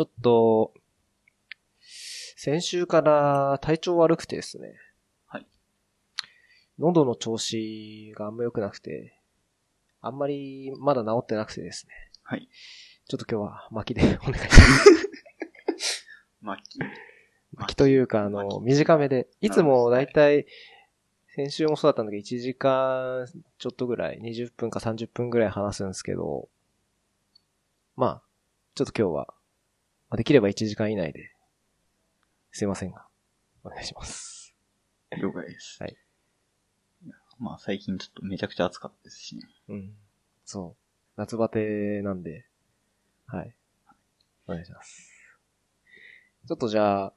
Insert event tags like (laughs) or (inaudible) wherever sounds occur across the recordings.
ちょっと、先週から体調悪くてですね。はい。喉の調子があんま良くなくて、あんまりまだ治ってなくてですね。はい。ちょっと今日は巻きで (laughs) お願いします。巻き。巻きというか、あの、短めで。いつもだいたい、先週もそうだったんだけど、1時間ちょっとぐらい、20分か30分ぐらい話すんですけど、まあ、ちょっと今日は、まあできれば1時間以内で、すいませんが、お願いします。了解です。はい。まあ最近ちょっとめちゃくちゃ暑かったですしね。うん。そう。夏バテなんで、はい。お願いします。ちょっとじゃあ、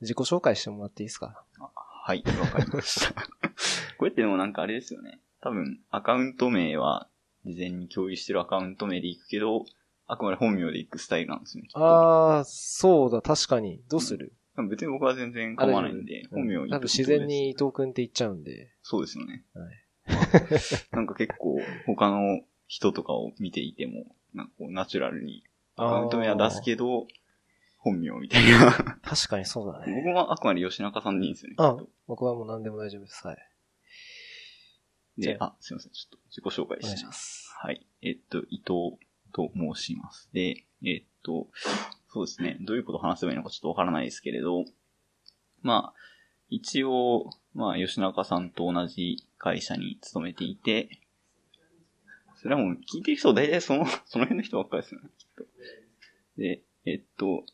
自己紹介してもらっていいですか？あはい、わかりました。(laughs) これってでもなんかあれですよね。多分、アカウント名は事前に共有してるアカウント名で行くけど、あくまで本名で行くスタイルなんですよね。あー、そうだ、確かに。どうする、別に僕は全然構わないんで、本名を多分言く自然。に伊藤くんって言っちゃうんで。そうですよね。はい (laughs) なんか結構他の人とかを見ていても、なんかこうナチュラルにアカウント名は出すけど、本名みたいな。確かにそうだね。僕はあくまで吉中さんでいいんですよね。あ僕はもう何でも大丈夫です。はい。じゃ、であ、すいません。ちょっと自己紹介お願いしてします。はい。えっと、伊藤と申します。で、えっと、そうですね。どういうことを話せばいいのかちょっとわからないですけれど、まあ、一応、まあ、吉中さんと同じ会社に勤めていて、それはもう聞いてる人大体その、(laughs) その辺の人ばっかりですよね、きっと。で、えっと、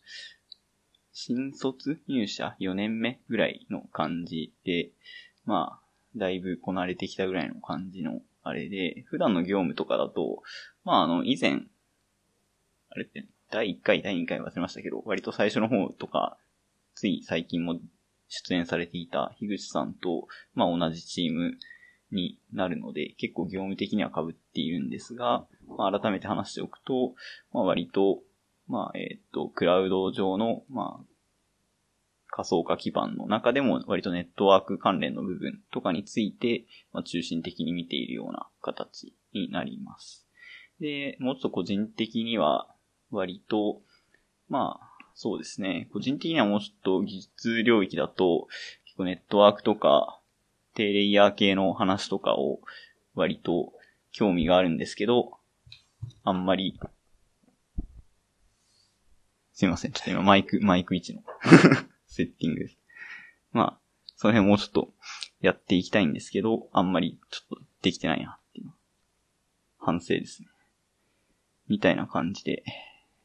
新卒入社4年目ぐらいの感じで、まあ、だいぶこなれてきたぐらいの感じのあれで、普段の業務とかだと、まああの、以前、あれって、第1回、第2回忘れましたけど、割と最初の方とか、つい最近も出演されていた樋口さんと、まあ同じチームになるので、結構業務的には被っているんですが、まあ改めて話しておくと、まあ割と、まあえっ、と、クラウド上の、まあ、仮想化基盤の中でも割とネットワーク関連の部分とかについて、まあ、中心的に見ているような形になります。で、もうちょっと個人的には割と、まあ、そうですね。個人的にはもうちょっと技術領域だと、結構ネットワークとか、低レイヤー系の話とかを割と興味があるんですけど、あんまり、すいません。ちょっと今マイク、マイク位置のセッティングです。まあ、その辺もうちょっとやっていきたいんですけど、あんまりちょっとできてないなっていう反省ですね。みたいな感じで、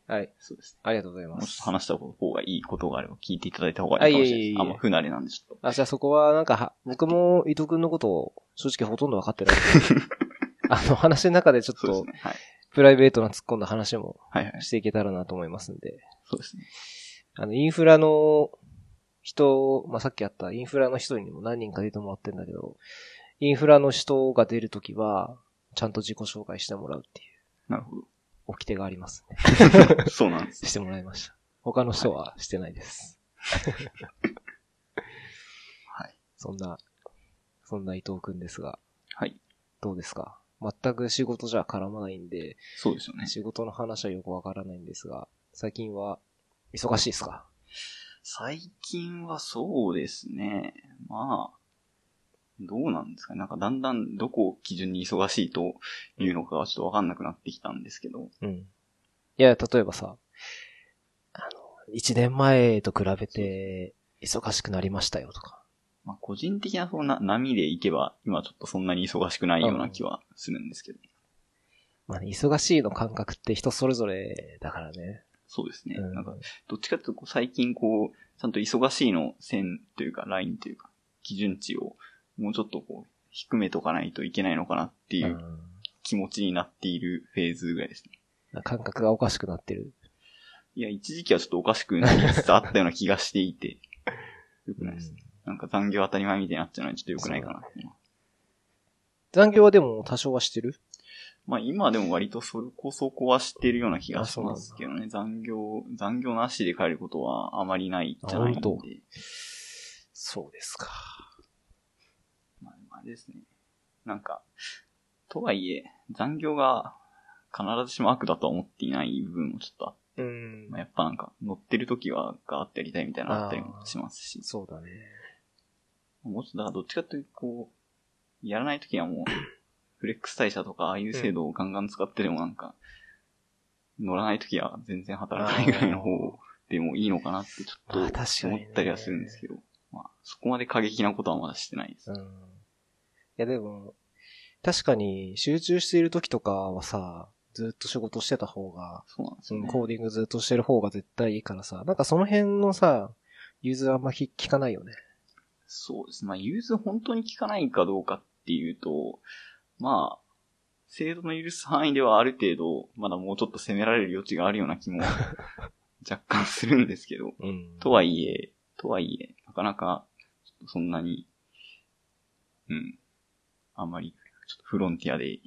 はい。そうですね。ありがとうございまもうちょっとす。話した方がいいことがあれば聞いていただいた方がいいかもしれないです。あいえいえいえあんま不慣れなんでちょっと。あ、じゃあそこはなんかは、僕も伊藤くんのことを正直ほとんど分かってない。(laughs) あの話の中でちょっとね。はい。プライベートな突っ込んだ話もはいはい。していけたらなと思いますんで。そうですね。あの、インフラの人、まあ、さっきあったインフラの人にも何人か出てもらってんだけど、インフラの人が出るときは、ちゃんと自己紹介してもらうっていう、なるほ掟がありますね。ど。(laughs) そうなんです。してもらいました。他の人はしてないです。はい。そんな、そんな伊藤くんですが、はい。どうですか？全く仕事じゃ絡まないんで、そうですよね。仕事の話はよくわからないんですが、最近は忙しいですか？最近はそうですね。まあ、どうなんですかね。なんかだんだんどこを基準に忙しいというのかはちょっとわかんなくなってきたんですけど。うん。いや、例えばさ、あの、一年前と比べて忙しくなりましたよとか。まあ個人的なそんな波でいけば、今ちょっとそんなに忙しくないような気はするんですけど。まあね、忙しいの感覚って人それぞれだからね。そうですね。うんなんか、どっちかというと最近こう、ちゃんと忙しいの線というか、ラインというか、基準値をもうちょっとこう、低めとかないといけないのかなっていううん気持ちになっているフェーズぐらいですね。感覚がおかしくなってる。いや、一時期はちょっとおかしくなりつつあったような気がしていて、(laughs) よくないです。なんか残業当たり前みたいになっちゃうのはちょっと良くないかな残業はでも多少はしてる？まあ今でも割とそれこそこは知ってるような気がしまあすけどね。残業、残業なしで帰ることはあまりないじゃないんで。そうですか。まあ、あれですね。なんか、とはいえ、残業が必ずしも悪だとは思っていない部分もちょっとあって、うんまあ、やっぱなんか乗ってる時はガーってやりたいみたいなのあったりもしますし。そうだね。もうちょっと、だからどっちかというと、こう、やらない時はもう、フレックス代謝とかああいう制度をガンガン使ってでもなんか、乗らない時は全然働かないぐらいの方でもいいのかなってちょっと思ったりはするんですけど、まあそこまで過激なことはまだしてないです。うん。いやでも、確かに集中している時とかはさ、ずっと仕事してた方が、そうなんですよね。コーディングずっとしてる方が絶対いいからさ、なんかその辺のさ、融通あんま聞聞かないよね。そうですね。まあ、融通本当に効かないかどうかっていうと、まあ、制度の許す範囲ではある程度、まだもうちょっと攻められる余地があるような気も (laughs) 若干するんですけど、うんとはいえ、とはいえ、なかなか、そんなに、うん、あんまり、ちょっとフロンティアで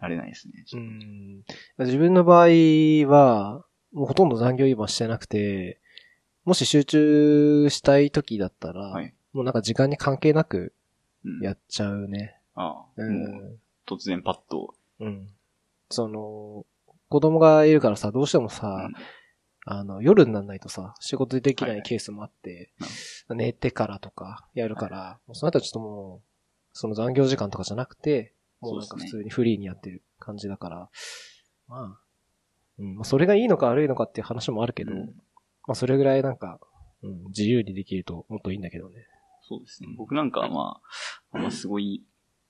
なれないですね。ちうん。自分の場合は、もうほとんど残業今してなくて、もし集中したい時だったら、とはい。もうなんか時間に関係なくうん。やっちゃうね。ああ、う。もうん突然パッと、うん。その、子供がいるからさ、どうしてもさ、うん。あの、夜にならないとさ、仕事できなはいい。ケースもあって、な寝てからとかやるから、もうその後はちょっともう、その残業時間とかじゃなくて、もうなんか普通にフリーにやってる感じだから、まあ、うん、まあそれがいいのか悪いのかっていう話もあるけど、うん。まあそれぐらいなんか、うん、自由にできるともっといいんだけどね。そうですね。僕なんかはまあ、まあ、すごい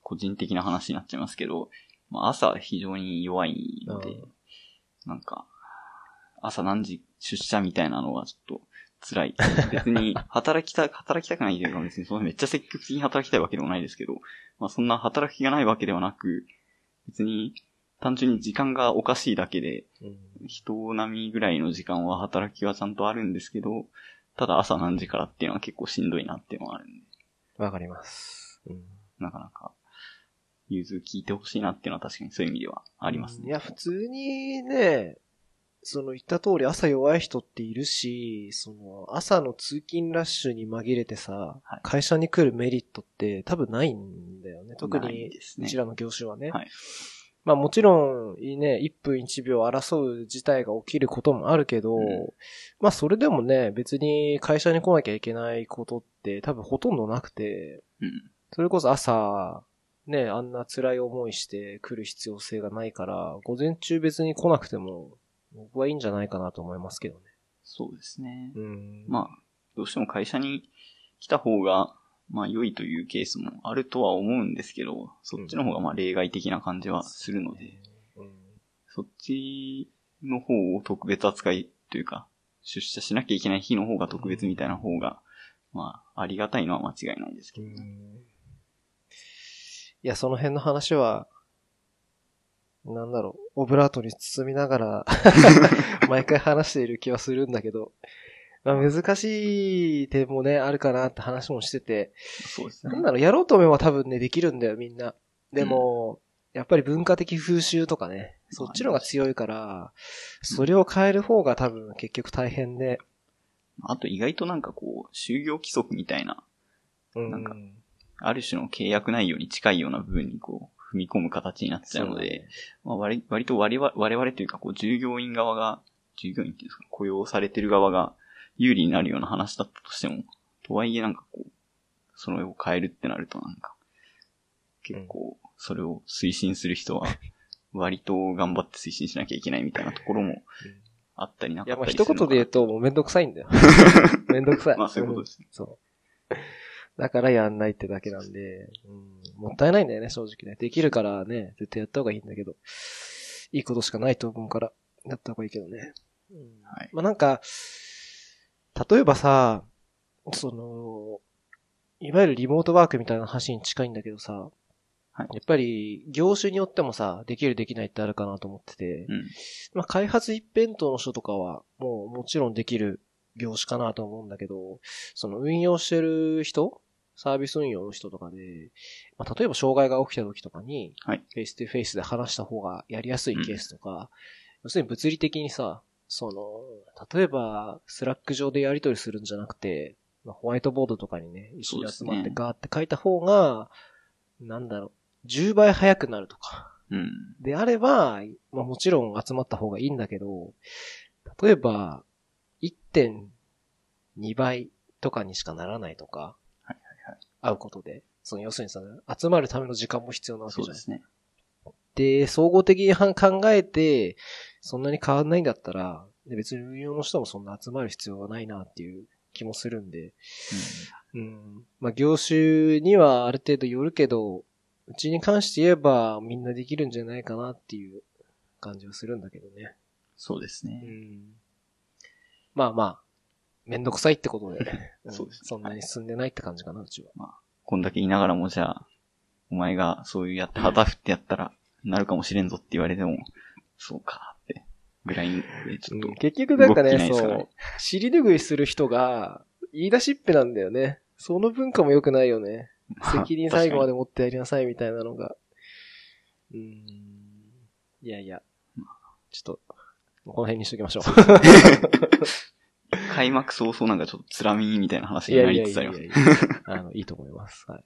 個人的な話になっちゃいますけど、まあ、朝非常に弱いのでうん、なんか、朝何時出社みたいなのはちょっと辛い。別に (laughs) 働きた、働きたくないというか別にそのめっちゃ積極的に働きたいわけでもないですけど、まあそんな働きがないわけではなく、別に単純に時間がおかしいだけで、うん。人並みぐらいの時間は働きはちゃんとあるんですけど、ただ朝何時からっていうのは結構しんどいなっていうのはあるんで。わかります。うん。なかなか、融通聞いてほしいなっていうのは確かにそういう意味ではありますね。いや、普通にね、その言った通り朝弱い人っているし、その朝の通勤ラッシュに紛れてさ、はい会社に来るメリットって多分ないんだよね。特にうちらの業種はね。はいまあもちろん、ね、1分1秒争う事態が起きることもあるけど、うんまあそれでもね、別に会社に来なきゃいけないことって多分ほとんどなくて、うん。それこそ朝、ね、あんな辛い思いして来る必要性がないから、午前中別に来なくても、僕はいいんじゃないかなと思いますけどね。そうですね。うん。まあ、どうしても会社に来た方が、まあ良いというケースもあるとは思うんですけど、そっちの方がまあ例外的な感じはするので、うん、そっちの方を特別扱いというか、出社しなきゃいけない日の方が特別みたいな方が、まあ、ありがたいのは間違いないですけど、うんいや、その辺の話は、なんだろう、オブラートに包みながら、(laughs) 毎回話している気はするんだけど、まあ、難しい点もね、あるかなって話もしてて、そうですね。なんだろう、やろうと思えば多分ね、できるんだよ、みんな。でも、やっぱり文化的風習とかね、そっちのが強いから、それを変える方が多分結局大変で、あと意外となんかこう、就業規則みたいな、うん。なんかある種の契約内容に近いような部分にこう、踏み込む形になっちゃうので、まあ、割割と我々我々というか、こう、従業員側が、従業員っていうんですか、雇用されてる側が有利になるような話だったとしても、とはいえなんかこう、それを変えるってなるとなんか、結構、それを推進する人は、割と頑張って推進しなきゃいけないみたいなところもあったりないかや、っまあたりするのかな一言で言うともうめんどくさいんだよ。(laughs) めんどくさい。まあそういうことですねんそう。だからやんないってだけなんで、うん、もったいないんだよね、正直ね。できるからね、絶対やった方がいいんだけど、いいことしかないと思うから、やった方がいいけどね。うんはい。まあ、なんか、例えばさ、その、いわゆるリモートワークみたいな話に近いんだけどさ、はいやっぱり業種によってもさ、できるできないってあるかなと思ってて、うん。まあ、開発一辺倒の人とかは、もうもちろんできる業種かなと思うんだけど、その運用してる人サービス運用の人とかで、まあ、例えば障害が起きた時とかに、はいフェイス2フェイスで話した方がやりやすいケースとか、要するに物理的にさ、その、例えば、 Slack 上でやり取りするんじゃなくて、まあ、ホワイトボードとかにね、一緒に集まってガーって書いた方が、なんだろう、10倍早くなるとか。うん。であれば、まあもちろん集まった方がいいんだけど、例えば、1.2倍とかにしかならないとか。会うことで、その要するにその集まるための時間も必要なわけじゃないそうですね。で、総合的に考えて、そんなに変わんないんだったら、で別に運用の人もそんな集まる必要はないなっていう気もするんで、うん。まあ、業種にはある程度よるけど、うちに関して言えばみんなできるんじゃないかなっていう感じはするんだけどね。うそうですね。ん。まあまあ、めんどくさいってことで、ん (laughs) そうですねそんなに進んでないって感じかな、うちは。こんだけ言いながらも、じゃあ、お前がそういうやって旗振ってやったら、なるかもしれんぞって言われても、そうかって、ぐらいで、ちょっとうん、結局なんかね、そう、尻拭いする人が言い出しっぺなんだよね。その文化も良くないよね。(laughs) 責任最後まで持ってやりなさいみたいなのが。うーん。いやいや。ちょっと、この辺にしときましょう。(laughs) 開幕早々なんかちょっとつらみみたいな話いになりつつありいます。や (laughs) あの、いいと思います。はい。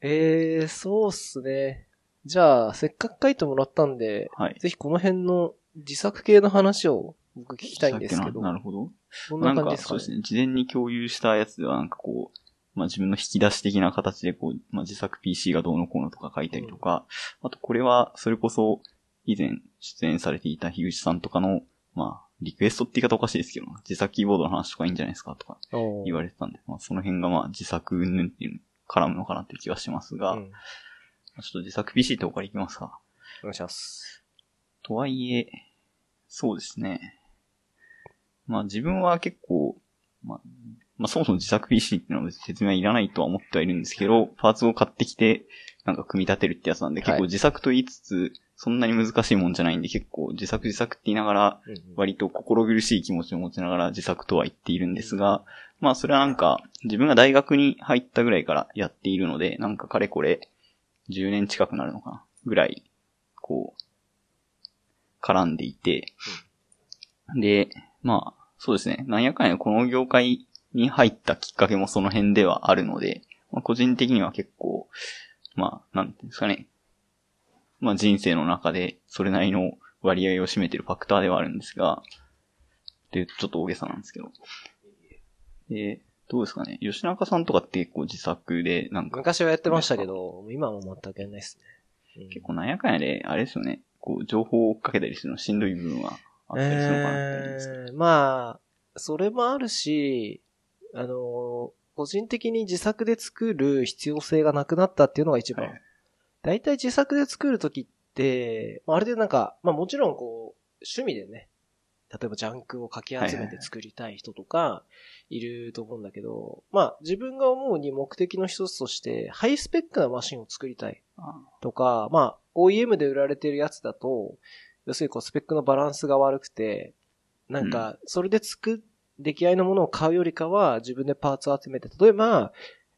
えー、そうっすね。じゃあ、せっかく書いてもらったんで、はい。ぜひこの辺の自作系の話を僕聞きたいんですけど。さっきの？なるほど。どんな感じですかね？そうですね。事前に共有したやつではなんかこう、まあ自分の引き出し的な形でこう、まあ自作 PC がどうのこうのとか書いたりとか、あとこれはそれこそ以前出演されていた樋口さんとかの、まあリクエストって言い方おかしいですけど、自作キーボードの話とかいいんじゃないですかとか言われてたんで、まあその辺がまあ自作云々っていう絡むのかなって気がしますが、うんまあちょっと自作 PC っておからいきますか。お願いします。とはいえ、そうですね。まあ自分は結構、まあ、まあそもそも自作 PC っていうのは別に説明はいらないとは思ってはいるんですけど、パーツを買ってきて、なんか組み立てるってやつなんで、はい結構自作と言いつつ、そんなに難しいもんじゃないんで、結構自作自作って言いながら、割と心苦しい気持ちを持ちながら自作とは言っているんですが、まあそれはなんか、自分が大学に入ったぐらいからやっているので、なんかかれこれ、10年近くなるのかなぐらい、こう、絡んでいて、で、まあ、そうですね。なんやかんやこの業界に入ったきっかけもその辺ではあるので、まあ、個人的には結構、まあ、なんていうんですかね。まあ人生の中でそれなりの割合を占めてるファクターではあるんですが、で、ちょっと大げさなんですけど。で、どうですかね。吉中さんとかって結構自作で、なんか、昔はやってましたけど、今はもう全くやんないですね。うん結構なんやかんやで、あれですよね。こう、情報を追っかけたりするのしんどい部分はあったりするのかなって思うんですまあ、それもあるし、あの、個人的に自作で作る必要性がなくなったっていうのが一番。はい大体自作で作るときって、まああれでなんか、まあもちろんこう、趣味でね、例えばジャンクをかき集めて作りたい人とか、いると思うんだけど、まあ自分が思うに目的の一つとして、ハイスペックなマシンを作りたいあとか、まあ OEM で売られてるやつだと、要するにこうスペックのバランスが悪くて、なんか、それで作っ、出来合いのものを買うよりかは、自分でパーツを集めて、例えば、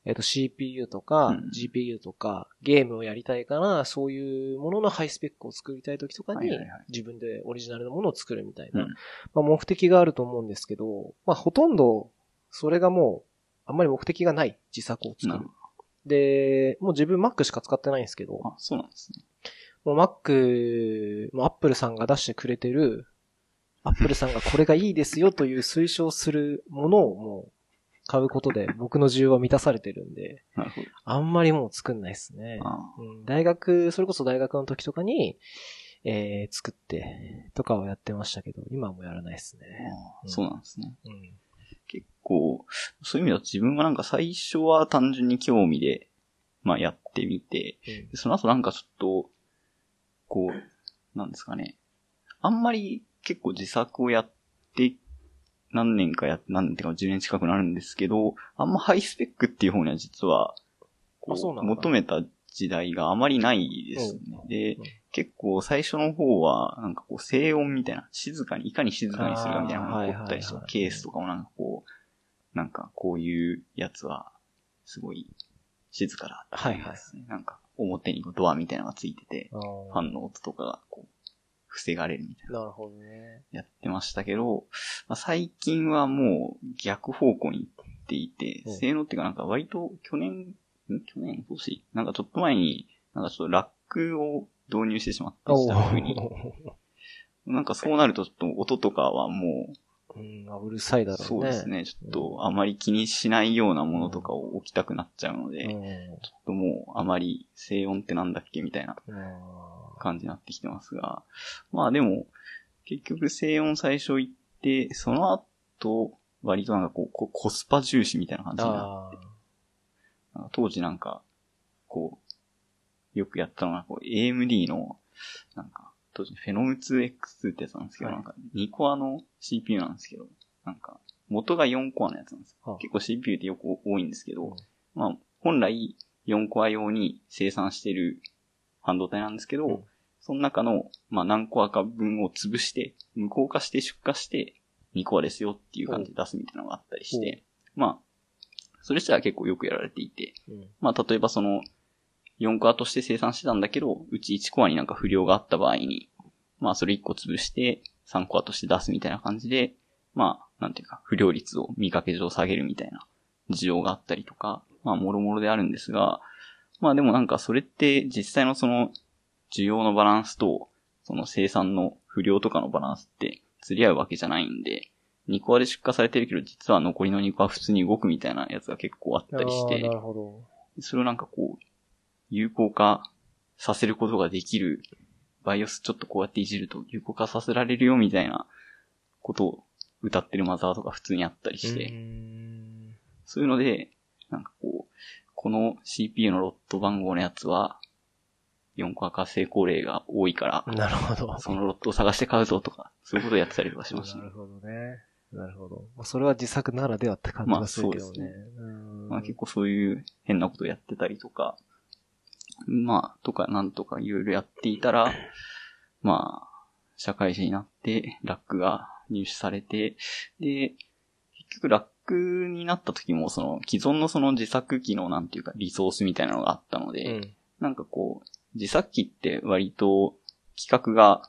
えっ、と CPU とかうん。GPU とか、ゲームをやりたいから、そういうもののハイスペックを作りたい時とかに自分でオリジナルのものを作るみたいな、うん。まあ、目的があると思うんですけど、まあほとんど、それがもう、あんまり目的がない自作を作る。で、もう自分 Mac しか使ってないんですけど、あ、そうなんですね。もう Mac、もう Apple さんが出してくれてる、Apple さんがこれがいいですよという推奨するものをもう買うことで僕の需要は満たされてるんで、なるほど。あんまりもう作んないですね。あうん、大学、それこそ大学の時とかに、えー、作ってとかをやってましたけど、今はもうやらないですね。あそうなんですね。うん。結構、そういう意味だと自分はなんか最初は単純に興味で、まあやってみて、うんでその後なんかちょっと、こう、なんですかね。あんまり結構自作をやって、何年かや、何年てか10年近くなるんですけど、あんまハイスペックっていう方には実は、求めた時代があまりないですね。でうん、結構最初の方は、なんかこう静音みたいな、静かに、いかに静かにするかみたいなのが起こったりしてケースとかもなんかこう、なんかこういうやつは、すごい静かだっていうやつねなんか表にドアみたいなのがついてて、ファンの音とかがこう、防がれるみたいな。なるほどね。やってましたけど、まあ、最近はもう逆方向に行っていてうん、性能っていうかなんか割と去年、ん？去年？今年？なんかちょっと前に、なんかちょっとラックを導入してしまって、自宅に。なんかそうなるとちょっと音とかはもうん、あうるさいだう、ろうね。そうですね、ちょっとあまり気にしないようなものとかを置きたくなっちゃうので、うん。ちょっともうあまり静音ってなんだっけみたいな。うん感じになってきてますが、まあでも、結局静音最初行って、その後、割となんかこう、こコスパ重視みたいな感じになあー。なんか当時なんか、こう、よくやったのが、こう、AMD の、なんか、当時フェノム 2X2 ってやつなんですけど、はい。なんか2コアの CPU なんですけど、なんか、元が4コアのやつなんですよ。はあ。結構 CPU ってよく多いんですけど、うん。まあ、本来4コア用に生産してる半導体なんですけど、うん。その中の、まあ、何コアか分を潰して、無効化して出荷して、2コアですよっていう感じで出すみたいなのがあったりして、まあ、それ自体は結構よくやられていて、うん。まあ、例えばその、4コアとして生産してたんだけど、うち1コアになんか不良があった場合に、まあ、それ1個潰して、3コアとして出すみたいな感じで、まあ、なんていうか、不良率を見かけ上下げるみたいな事情があったりとか、まあ、もろもろであるんですが、まあでもなんかそれって実際のその、需要のバランスと、その生産の不良とかのバランスって釣り合うわけじゃないんで、2コアで出荷されてるけど、実は残りの2コア普通に動くみたいなやつが結構あったりしてな、るほど。それをなんかこう、有効化させることができる、バイオスちょっとこうやっていじると有効化させられるよみたいなことを歌ってるマザーとか普通にあったりして、そういうので、なんかこう、この CPU のロット番号のやつは、4コア化成功例が多いから、なるほど。そのロットを探して買うぞとか、そういうことをやってたりとかしましたね。なるほどね。なるほど。まあそれは自作ならではって感じがするけどね。まあそううんまあ結構そういう変なことをやってたりとか、まあ、とかなんとかいろいろやっていたら、まあ、社会人になって、ラックが入手されて、で、結局ラックになった時も、その、既存のその自作機のなんていうか、リソースみたいなのがあったので、うん。なんかこう、自作機って割と規格が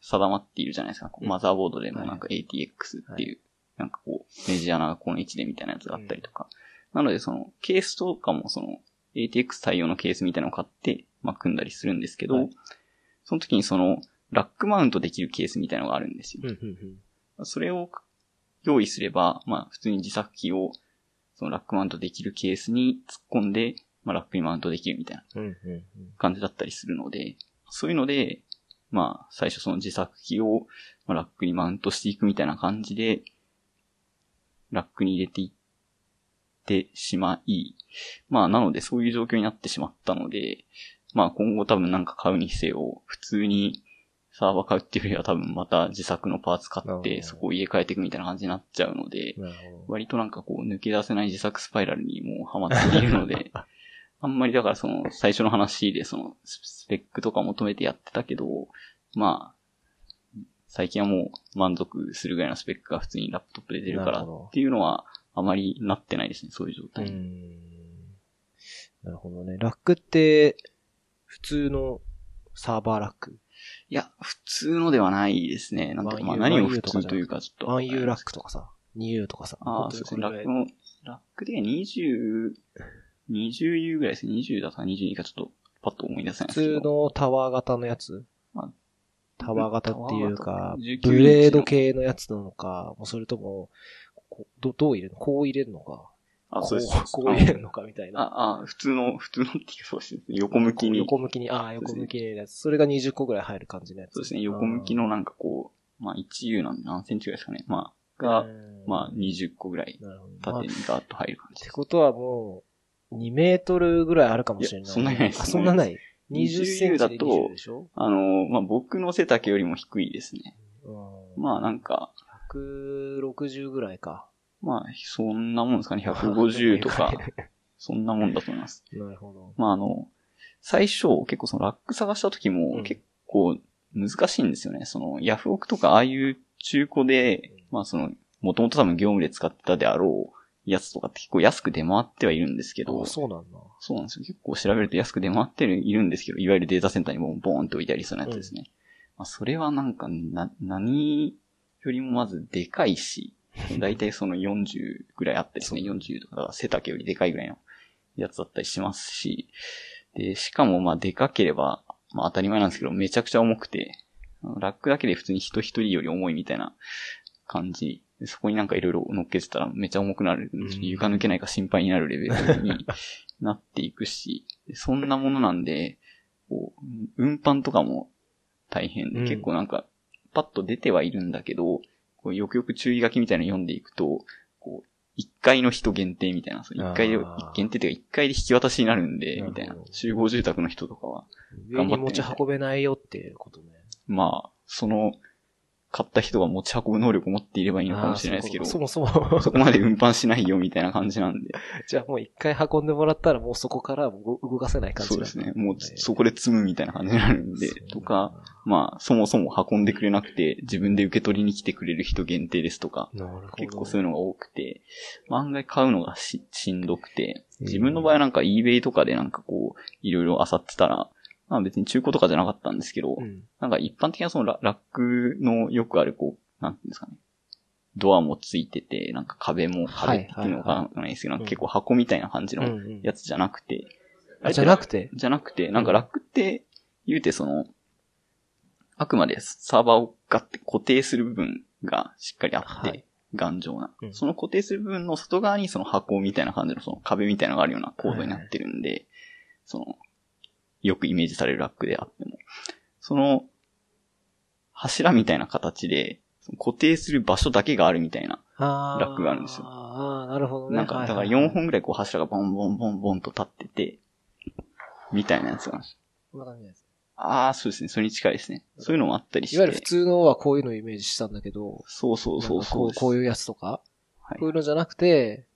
定まっているじゃないですか。こううんマザーボードでもなんか ATX っていう、なんかこう、メジャーなこの位置でみたいなやつがあったりとか。なのでその、ケースとかもその、ATX 対応のケースみたいなのを買って、まあ組んだりするんですけど、はいその時にその、ラックマウントできるケースみたいなのがあるんですよ。うん、うん、うん。それを用意すれば、まあ普通に自作機を、そのラックマウントできるケースに突っ込んで、まあラックにマウントできるみたいな感じだったりするので、そういうので、まあ、最初その自作機をまあラックにマウントしていくみたいな感じで、ラックに入れていってしまい、まあ、なのでそういう状況になってしまったので、まあ今後多分なんか買うにせよ、普通にサーバー買うっていうよりは多分また自作のパーツ買って、そこを入れ替えていくみたいな感じになっちゃうので、割となんかこう抜け出せない自作スパイラルにもうハマっているので、(laughs) あんまりだからその最初の話でそのスペックとか求めてやってたけど、まあ、最近はもう満足するぐらいのスペックが普通にラップトップで出るからっていうのはあまりなってないですね、そういう状態。なるほどね。ラックって、普通のサーバーラックいや、普通のではないですね。なんか、まあ 1U 何を普通というかちょっと。1U ラックとかさ、2U とかさ。ああ、そうですね。ラックの、ラックで20、20U ぐらいですね。20だとか22かちょっとパッと思い出せないですけ普ど。通のタワー型のやつ？あタワー型っていうかタワー型、19ブレード系のやつなのか、もうそれとも、どどう入れるの？こう入れるのかあ、そうです。こう入れるのかみたいな。あ、あ、普通の、普通のっていうかそうですね。横向きに。横向きに、ああ、横向きに入れるやつ。それが20個ぐらい入る感じのやつ。そうですね。横向きのなんかこう、まあ 1U なんで何センチぐらいですかね。まあ、が、まあ20個ぐらい縦にガーッと入る感じです。ってことはもう、2メートルぐらいあるかもしれない。いやそんなにないですあ、そんなない。20センチでだと20でしょ？あの、まあ僕の背丈よりも低いですね。うん。まあなんか、160ぐらいか。まあそんなもんですかね。150とか、(laughs) そんなもんだと思います。なるほど。まああの、最初結構そのラック探した時うもん結構難しいんですよね。そのヤフオクとかああいう中古で、まあその、もともと多分業務で使ってたであろうやつとかって結構安く出回ってはいるんですけど、あ、そうなんだ。そうなんですよ。結構調べると安く出回っているんですけど、いわゆるデータセンターにもボーンって置いてありそうなやつですね。まあ、それはなんか、な、何よりもまずでかいし、だいたいその40ぐらいあったりですね。40とか背丈よりでかいぐらいのやつだったりしますし、で、しかもまあでかければ、まあ当たり前なんですけど、めちゃくちゃ重くて、ラックだけで普通に人一人より重いみたいな感じ。そこになんかいろいろ乗っけてたらめっちゃ重くなる。床抜けないか心配になるレベルに (laughs) なっていくし、そんなものなんで、こう、運搬とかも大変で、結構なんか、パッと出てはいるんだけど、こうよくよく注意書きみたいなの読んでいくと、こう、一階の人限定みたいな、一階で、限定っていうか一階で引き渡しになるんで、みたいな。集合住宅の人とかは。上に持ち運べないよっていうことね。まあ、その、買った人が持ち運ぶ能力を持っていればいいのかもしれないですけど、そもそもそこまで運搬しないよみたいな感じなんで。(laughs) じゃあもう一回運んでもらったらもうそこから動かせない感じそうですね。もうそこで積むみたいな感じになるんで、とか、まあ、そもそも運んでくれなくて自分で受け取りに来てくれる人限定ですとか、結構そういうのが多くて、まあ、案外買うのがししんどくて、自分の場合はなんか eBay とかでなんかこう、いろいろ漁ってたら、まあ別に中古とかじゃなかったんですけど、うん、なんか一般的なそのラックのよくあるこう、なんていうんですかね。ドアもついてて、なんか壁も、壁っていうのかわかんないですけど、結構箱みたいな感じのやつじゃなくて。あ、じゃなくて？じゃなくて、なんかラックって言うてその、あくまでサーバーをガッて固定する部分がしっかりあって、頑丈な、その固定する部分の外側にその箱みたいな感じのその壁みたいなのがあるような構造になってるんで、その、よくイメージされるラックであっても、その、柱みたいな形で、固定する場所だけがあるみたいなラックがあるんですよ。ああ、なるほどね。なんか、だから4本ぐらいこう柱がボンボンボンボンと立ってて、みたいなやつがあるんですこんな感じです。ああ、そうですね。それに近いですね。そういうのもあったりして。いわゆる普通のはこういうのをイメージしたんだけど。そうそうそうそうこう。いうやつとか、はい、こういうのじゃなくて、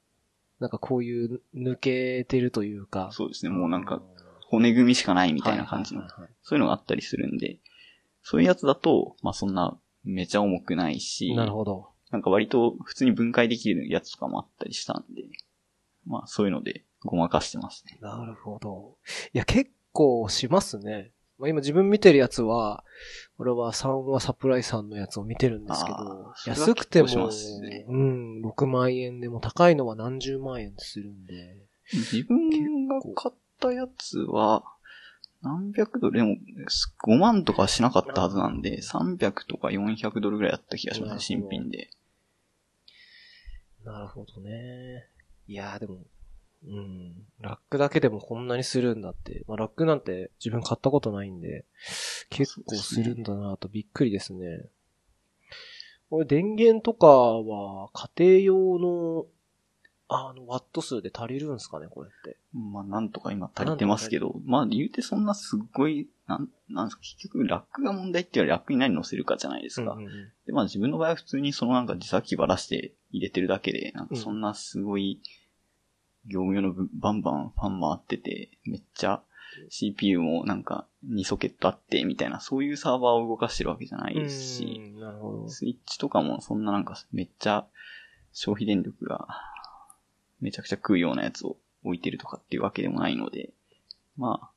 なんかこういう抜けてるというか。そうですね。もうなんか、骨組みしかないみたいな感じの。そういうのがあったりするんで、そういうやつだと、まあそんなめちゃ重くないし、なるほど。なんか割と普通に分解できるやつとかもあったりしたんで、まあそういうのでごまかしてますね。なるほど。いや、結構しますね。まあ、今自分見てるやつは、俺は3はサプライさんのやつを見てるんですけど、安くても、ね、うん、6万円でも高いのは何十万円するんで。自分が買ったやつは、何百ドル、でも、5万とかしなかったはずなんで、300とか400ドルぐらいだった気がしますね、新品で。なるほどね。いやーでも、うん。ラックだけでもこんなにするんだって。まあ、ラックなんて自分買ったことないんで、結構するんだなとびっくりですね。これ電源とかは家庭用のあの、ワット数で足りるんですかね、これって。まあ、なんとか今足りてますけど、まあ、言うてそんなすっごい、なん、なんですか、結局、ラックが問題っていうよりラックに何乗せるかじゃないですか。うんうんうん、で、まあ、自分の場合は普通にそのなんか自作機ばらして入れてるだけで、なんかそんなすごい、業務用のバンバンファン回ってて、めっちゃ CPU もなんか2ソケットあって、みたいな、そういうサーバーを動かしてるわけじゃないですし、スイッチとかもそんななんかめっちゃ消費電力がめちゃくちゃ食うようなやつを置いてるとかっていうわけでもないので、まあ。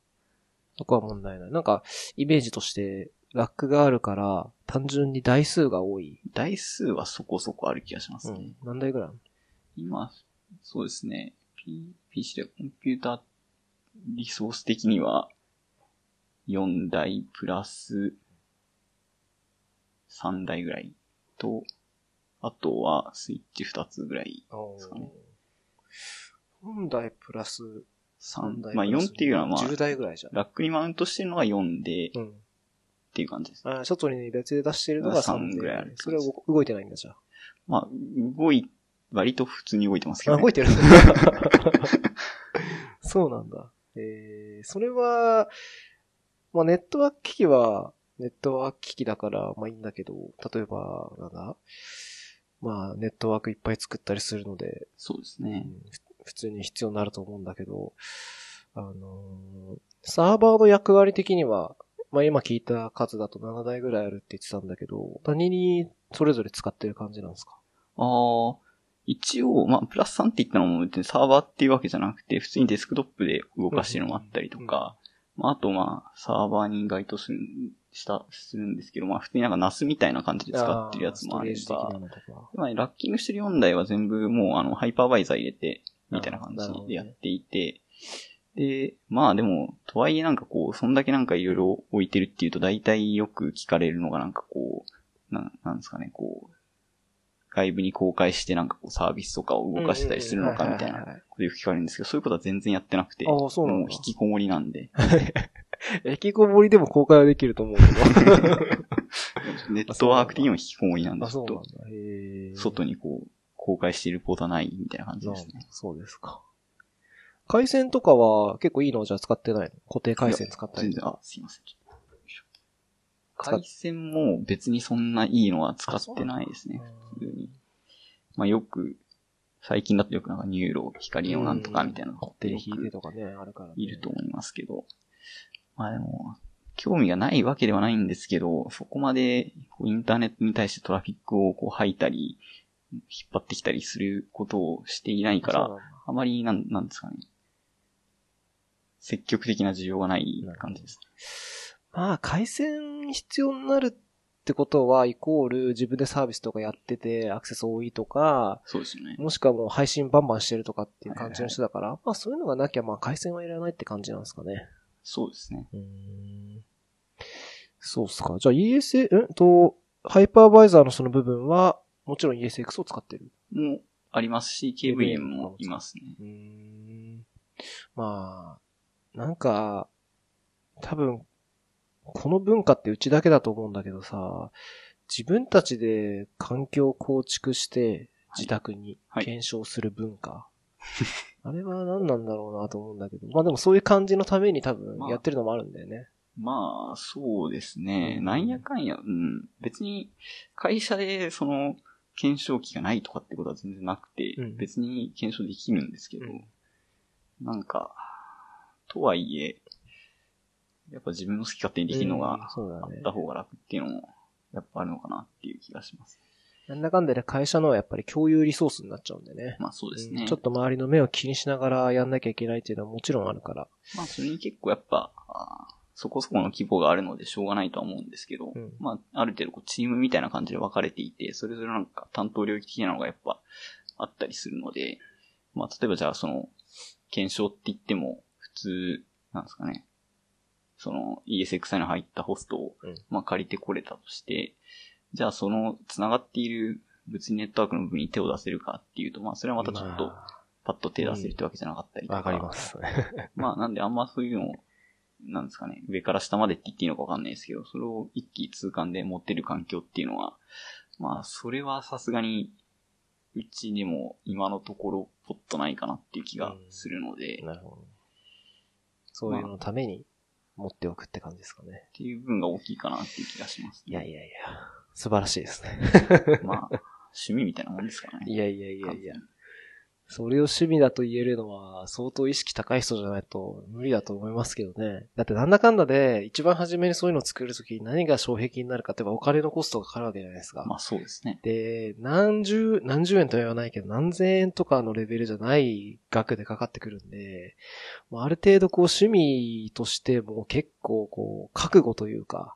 そこは問題ない。なんか、イメージとして、ラックがあるから、単純に台数が多い。台数はそこそこある気がしますね。うん、何台ぐらい今、そうですね。P、PC でコンピューターリソース的には、4台プラス3台ぐらいと、あとはスイッチ2つぐらいですかね。4台プラス3台。まあ4っていうのはまあ、10台ぐらいじゃん。ラックにマウントしてるのが4で、うん、っていう感じです。あ外に別で出してるのが3ぐらいある。それは動いてないんだじゃあ。まあ、動い、割と普通に動いてますけど、ね、あ、動いてる (laughs) そうなんだ。えー、それは、まあネットワーク機器は、ネットワーク機器だから、まあいいんだけど、例えば、なんだ？まあ、ネットワークいっぱい作ったりするので、そうですね。普通に必要になると思うんだけど、あのー、サーバーの役割的には、まあ今聞いた数だと7台ぐらいあるって言ってたんだけど、何にそれぞれ使ってる感じなんですか？ああ、一応、まあ、プラス3って言ったのも別にサーバーっていうわけじゃなくて、普通にデスクトップで動かしてるのもあったりとか、まあ、あとまあ、サーバーに該当する、した、するんですけど、まあ、普通になんか NAS みたいな感じで使ってるやつもあれば、まあ、ラッキングしてる4台は全部もうあの、ハイパーバイザー入れて、みたいな感じでやっていて、で、まあでも、とはいえなんかこう、そんだけなんかいろいろ置いてるっていうと、大体よく聞かれるのがなんかこう、ななんですかね、こう、外部に公開してなんかこうサービスとかを動かしてたりするのかみたいなことよく聞かれるんですけど、そういうことは全然やってなくて、もう引きこもりなんで、(laughs) 引きこもりでも公開はできると思うけど。(laughs) ネットワーク的にも引きこもりなんで、あ、ちょっと。外にこう、公開しているポートはないみたいな感じですね。そうですか。回線とかは結構いいのをじゃあ使ってないの？固定回線使ったり全然、とかあ、。すいません。回線も別にそんないいのは使ってないですね。普通に。まあよく、最近だとよくなんか NURO、光のなんとかみたいなの固定引いてとかね、あるから、ね。いると思いますけど。まあでも、興味がないわけではないんですけど、そこまでインターネットに対してトラフィックをこう吐いたり、引っ張ってきたりすることをしていないから、あまりなん、なんですかね。積極的な需要がない感じです。まあ、回線必要になるってことは、イコール自分でサービスとかやってて、アクセス多いとか、そうですよね。もしくはもう配信バンバンしてるとかっていう感じの人だから、まあそういうのがなきゃ、まあ回線はいらないって感じなんですかね。そうですね。うーん。そうっすか。じゃあ ESA、んと、ハイパーバイザーのその部分は、もちろん ESX を使ってる。もありますし、KVM もいますね。うーん。まあ、なんか、多分、この文化ってうちだけだと思うんだけどさ、自分たちで環境を構築して、自宅にはい検証する文化。(laughs) あれは何なんだろうなと思うんだけど。まあでもそういう感じのために多分まあやってるのもあるんだよね。まあ、そうですね。うんなんやかんや、うん。別に、会社でその、検証機がないとかってことは全然なくて、うん別に検証できるんですけど、うんなんか、とはいえ、やっぱ自分の好き勝手にできるのうんがあった方が楽っていうのも、やっぱあるのかなっていう気がします。なんだかんだで会社のはやっぱり共有リソースになっちゃうんでね。まあそうですね。うんちょっと周りの目を気にしながらやんなきゃいけないっていうのはもちろんあるから。まあそれに結構やっぱ、そこそこの規模があるのでしょうがないとは思うんですけど、うん。まあある程度こうチームみたいな感じで分かれていて、それぞれなんか担当領域的なのがやっぱあったりするので、まあ例えばじゃあその、検証って言っても普通、なんですかね、その ESXI の入ったホストを、うん。まあ借りてこれたとして、じゃあその繋がっている物理ネットワークの部分に手を出せるかっていうと、まあそれはまたちょっとまパッと手出せるってわけじゃなかったりとか。あわかります。まあ、なんであんまそういうのを、なんですかね、上から下までって言っていいのかわかんないですけど、それを一気通貫で持ってる環境っていうのは、まあ、それはさすがに、うちにも今のところポッとないかなっていう気がするので、っなるほど。そういうののために持っておくって感じですかね。ていう部分が大きいかなっていう気がします、いやいやいや、素晴らしいですね。まあ、趣味みたいなもんですからね。いやいやいやいや。それを趣味だと言えるのは相当意識高い人じゃないと無理だと思いますけどね。だってなんだかんだで一番初めにそういうのを作るときに何が障壁になるかって言えばお金のコストがかかるわけじゃないですか。まあそうですね。で、何十、何十円とは言わないけど、何千円とかのレベルじゃない額でかかってくるんで、ある程度こう趣味としても結構こう、覚悟というか、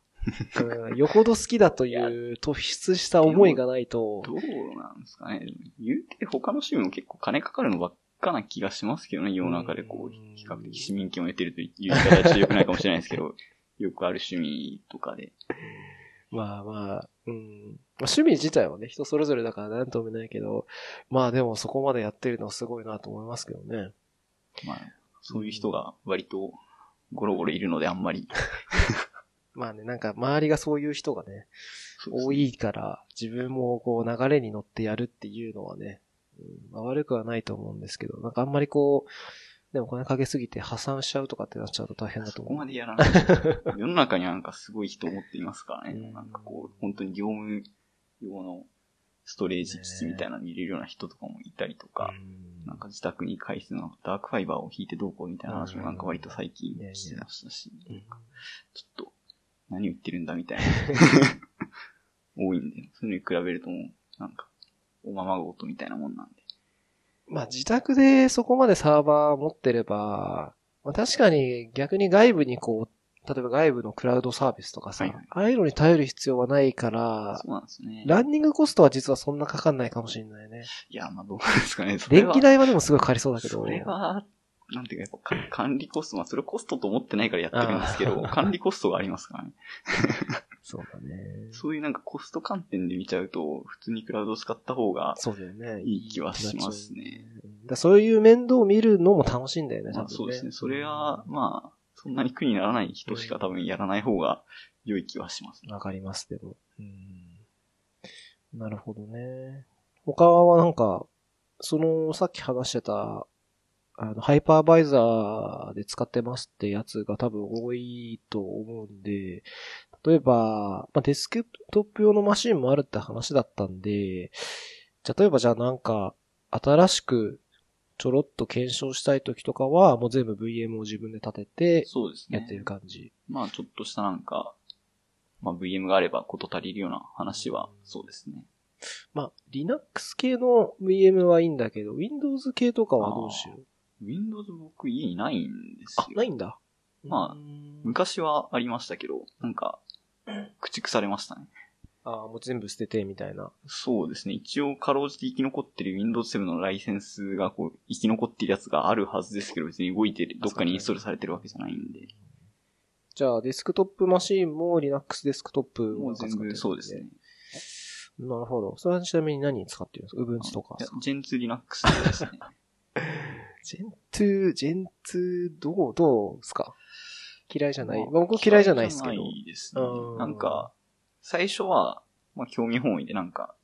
うんよほど好きだという突出した思いがないと、どうなんですかね。言うて他の趣味も結構金かかるのばっかな気がしますけどね、世の中でこう比較的市民権を得てるという言い方はちょっと良くないかもしれないですけど、(laughs) よくある趣味とかで。まあまあ、うん。まあ、趣味自体はね、人それぞれだから何とも言えないけど、まあでもそこまでやってるのはすごいなと思いますけどね。まあ、そういう人が割とゴロゴロいるのであんまり。(laughs) まあね、なんか周りがそういう人がね、多いから、自分もこう流れに乗ってやるっていうのはね、うんまあ、悪くはないと思うんですけど、なんかあんまりこう、でもお金かけすぎて破産しちゃうとかってなっちゃうと大変だと思う。そこまでやらない。(laughs) 世の中にはなんかすごい人を持っていますからね。うんなんかこう、本当に業務用のストレージ基地みたいなのに入れるような人とかもいたりとか、うんなんか自宅に回数のダークファイバーを引いてどうこうみたいな話もなんか割と最近してましたし、うんちょっと何言ってるんだみたいな、(laughs) 多いんで、そういうのに比べるともう、なんか、おままごとみたいなもんなんで。まあ自宅でそこまでサーバー持ってれば、まあ、確かに逆に外部にこう、例えば外部のクラウドサービスとかさ、はいはいああいうのに頼る必要はないから、そうなんですね。ランニングコストは実はそんなかかんないかもしれないね。いや、まあどうなんですかね。電気代はでもすごいかかりそうだけど。それは、なんていうか、やっぱか管理コスト、まあそれコストと思ってないからやってるんですけど、管理コストがありますからね。そうだね。そういうなんかコスト観点で見ちゃうと、普通にクラウドを使った方が、そうだよね。いい気はしますねうん。だそういう面倒を見るのも楽しいんだよね、ね。まあそうですね。それは、まあ、そんなに苦にならない人しか多分やらない方が良い気はします。わかります、でも。うん。なるほどね。他はなんか、その、さっき話してた、あの、ハイパーバイザーで使ってますってやつが多分多いと思うんで、例えば、まあ、デスクトップ用のマシンもあるって話だったんで、じゃあ例えばじゃあなんか、新しくちょろっと検証したい時とかは、もう全部 VM を自分で立てて、そうですね。やってる感じ。まあちょっとしたなんか、まあ VM があればこと足りるような話は、そうですね。まあ、Linux 系の VM はいいんだけど、Windows 系とかはどうしよう？Windows 僕家にないんですあよ。、ないんだ。まあ昔はありましたけど、なんか、駆逐されましたね。あ、もう全部捨ててみたいな。そうですね。一応、かろうじて生き残ってる Windows 7のライセンスがこう、生き残ってるやつがあるはずですけど、別に動いてる、どっかにインストールされてるわけじゃないんで。じゃあ、デスクトップマシーンも Linux デスクトップもう全部そうですね。。なるほど。それはちなみに何に使ってるんですか ?Ubuntu とかいや、Gen2 Linux ですね。(laughs) Gen2、Gen2 どう、どうですか？嫌いじゃない。まあまあ、僕嫌いじゃないですけど。嫌いじゃないですね。うん。なんか、最初は、まあ、興味本位でなんか、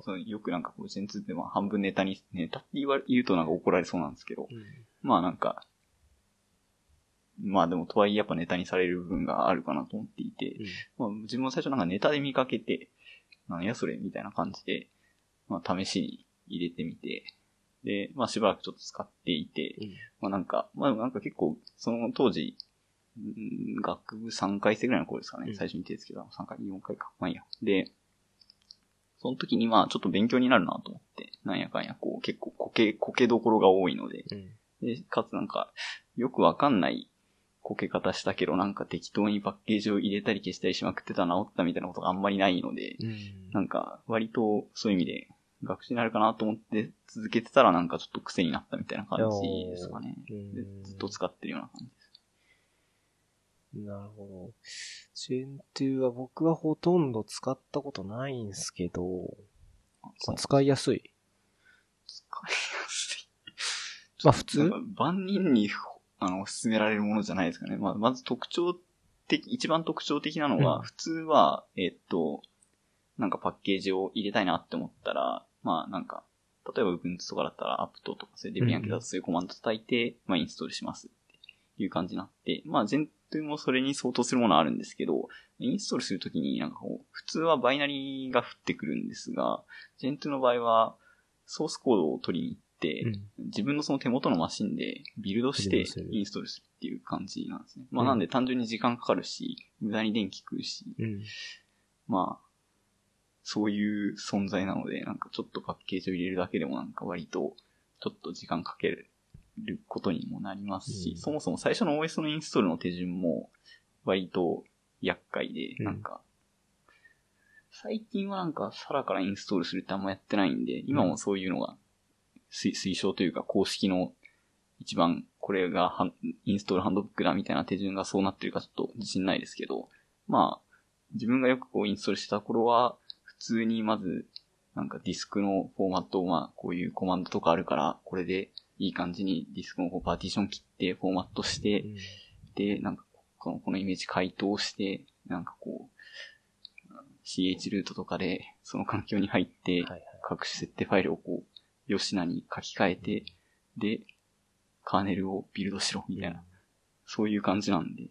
そのよくなんかこう、ジェンツってまあ半分ネタに、ネタって言われ、言うとなんか怒られそうなんですけど、うん。まあなんか、まあでもとはいえやっぱネタにされる部分があるかなと思っていて、まあ自分も最初なんかネタで見かけて、なんやそれみたいな感じで、まあ試しに入れてみて、で、まあしばらくちょっと使っていて、うんまあなんか、まあでもなんか結構、その当時、うん学部3回生ぐらいの頃ですかね、うん最初に手つけたの3回、4回か。まあいいや。で、その時にまあちょっと勉強になるなと思って、なんやかんやこう結構こけ、こけどころが多いので、うんで、かつなんか、よくわかんないこけ方したけど、なんか適当にパッケージを入れたり消したりしまくってた治ったみたいなことがあんまりないので、うんなんか、割とそういう意味で学習になるかなと思って続けてたらなんかちょっと癖になったみたいな感じですかね。ずっと使ってるような感じです。なるほど。Gen2 は僕はほとんど使ったことないんですけど、あまあ使いやすい。使いやすい。(laughs) まあ普通？万人に、あの、勧められるものじゃないですかね。まあ、まず特徴的、一番特徴的なのは、うん普通は、えっと、なんかパッケージを入れたいなって思ったら、まあなんか、例えば Ubuntu とかだったら apt とかそういうデビアン系だとそういうコマンド叩いて、まあインストールしますっていう感じになって、まあ全体もそれに相当するものはあるんですけど、インストールするときになんかこう、普通はバイナリーが降ってくるんですが、Gentoo の場合は、ソースコードを取りに行って、自分のその手元のマシンでビルドしてインストールするっていう感じなんですね。まあうんなんで単純に時間かかるし、無駄に電気食うし、うん。まあ、そういう存在なので、なんかちょっとパッケージを入れるだけでもなんか割と、ちょっと時間かけることにもなりますし、うん。そもそも最初の OS のインストールの手順も割と厄介で、うん。なんか、最近はなんかサラからインストールするってあんまやってないんで、今もそういうのが推推奨というか公式の一番これがインストールハンドブックだみたいな手順がそうなってるかちょっと自信ないですけど、まあ、自分がよくこうインストールしてた頃は、普通にまず、なんかディスクのフォーマットをまあ、こういうコマンドとかあるから、これでいい感じにディスクのこうパーティション切ってフォーマットして、で、なんかこの、このイメージ解凍して、なんかこう、CH ルートとかでその環境に入って。各種設定ファイルをこう、吉名に書き換えて、で、カーネルをビルドしろ、みたいな、そういう感じなんで、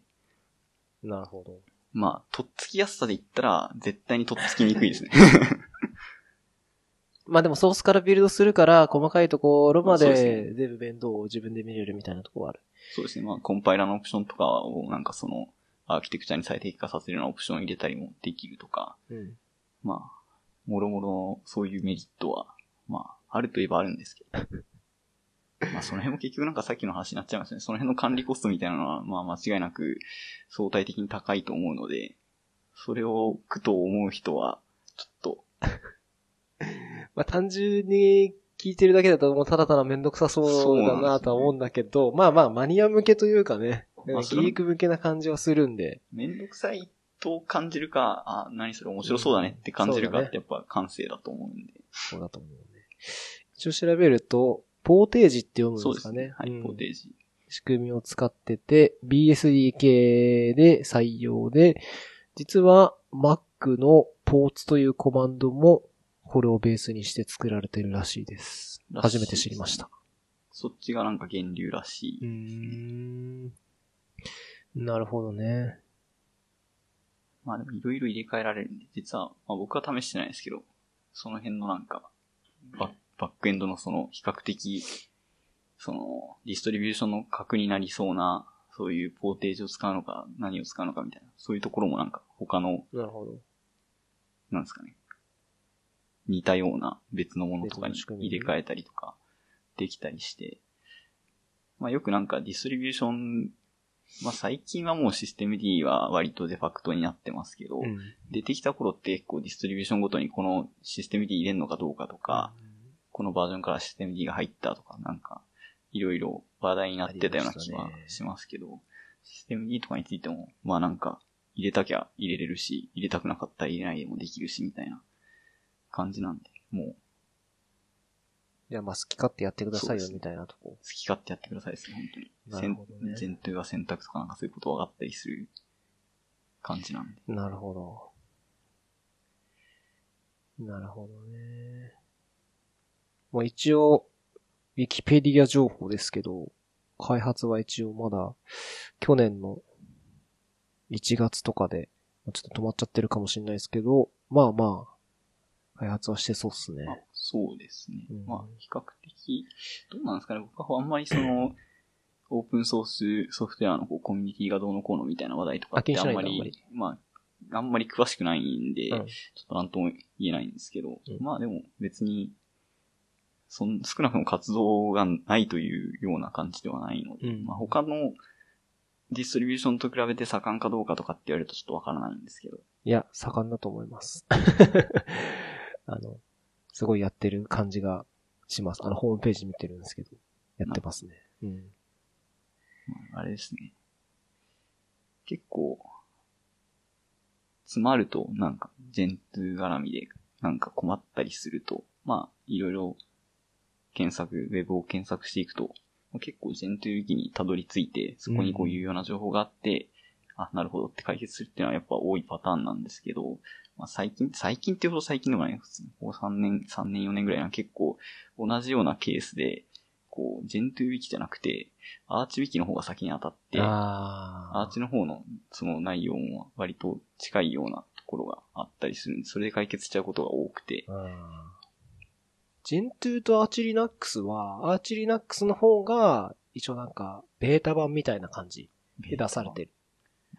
なるほど。まあ、とっつきやすさで言ったら、絶対にとっつきにくいですね。(laughs) まあでもソースからビルドするから、細かいところまで全部面倒を自分で見れるみたいなところはある。そうですね。まあ、コンパイラーのオプションとかを、なんかその、アーキテクチャに最適化させるようなオプションを入れたりもできるとか、うん。まあ、もろもろそういうメリットは、まあ、あるといえばあるんですけど。(laughs) まあ、その辺も結局なんかさっきの話になっちゃいますね。その辺の管理コストみたいなのは、まあ、間違いなく相対的に高いと思うので、それを苦と思う人は、ちょっと、(laughs) まあ単純に聞いてるだけだともうただただめんどくさそうだなとは思うんだけど、まあまあマニア向けというかね、ギまあそれもーク向けな感じはするんで、めんどくさいと感じるか、あ、何それ面白そうだねって感じるかってやっぱ感性だと思うんで。そうだと思うね。一応調べると、ポーテージって読むんでかね。ですすね。はい、うんポーテージ。仕組みを使ってて、BSD 系で採用で、実は Mac のポーツというコマンドもこれをベースにして作られてるらしいです。らしい初めて知りました。そっちがなんか源流らしうーい。ん。なるほどね。まあでもいろいろ入れ替えられるんで、実は、まあ僕は試してないですけど、その辺のなんか、ババックエンドのその比較的、その、ディストリビューションの核になりそうな、そういうポーテージを使うのか、何を使うのかみたいな、そういうところもなんか他の、なるほど。なんですかね、似たような別のものとかに入れ替えたりとかできたりして、まあよくなんかディストリビューション、まあ最近はもうシステム D は割とデファクトになってますけど、うん。出てきた頃って結構ディストリビューションごとにこのシステム D 入れるのかどうかとか、このバージョンからシステム D が入ったとか、なんか、いろいろ話題になってたような気はしますけど、システム D とかについても、まあなんか、入れたきゃ入れれるし、入れたくなかったら入れないでもできるし、みたいな感じなんで、もうじゃあまあ好き勝手やってくださいよみたいなとこ。好き勝手やってくださいですね、本当に。なるほどね選前提が選択とかなんかそういうこと分かったりする感じなんで。なるほど。なるほどね。まあ一応、ウィキペディア情報ですけど、開発は一応まだ、去年の1月とかで、ちょっと止まっちゃってるかもしれないですけど、まあまあ、開発はしてそうっすあね。そうですね。うんまあ、比較的、どうなんですかね。僕はあんまりその、オープンソースソフトウェアのこうコミュニティがどうのこうのみたいな話題とかってあんまりまあ、あんまり詳しくないんで、うんちょっとなんとも言えないんですけど、うんまあでも別に、そん少なくとも活動がないというような感じではないので、うんまあ他のディストリビューションと比べて盛んかどうかとかって言われるとちょっとわからないんですけど、いや、盛んだと思います。(laughs) あの、すごいやってる感じがします。あの、ホームページ見てるんですけど、やってますね。うん。まああれですね。結構、詰まると、なんか、ジェントゥ絡みで、なんか困ったりすると、まあ、いろいろ、検索、ウェブを検索していくと、結構ジェントゥウィキにたどり着いて、そこにこういうような情報があって、あ、なるほどって解決するっていうのはやっぱ多いパターンなんですけど、まあ、最近、最近っていうほど最近でもない。です。こう3年、3年4年ぐらいは結構同じようなケースで、こう、 Gentoo Wiki じゃなくて、 Arch Wiki の方が先に当たって、あ Arch の方のその内容も割と近いようなところがあったりするんで、それで解決しちゃうことが多くて、 Gentoo と Arch Linux は、 Arch Linux の方が、一応なんか、ベータ版みたいな感じで出されてる。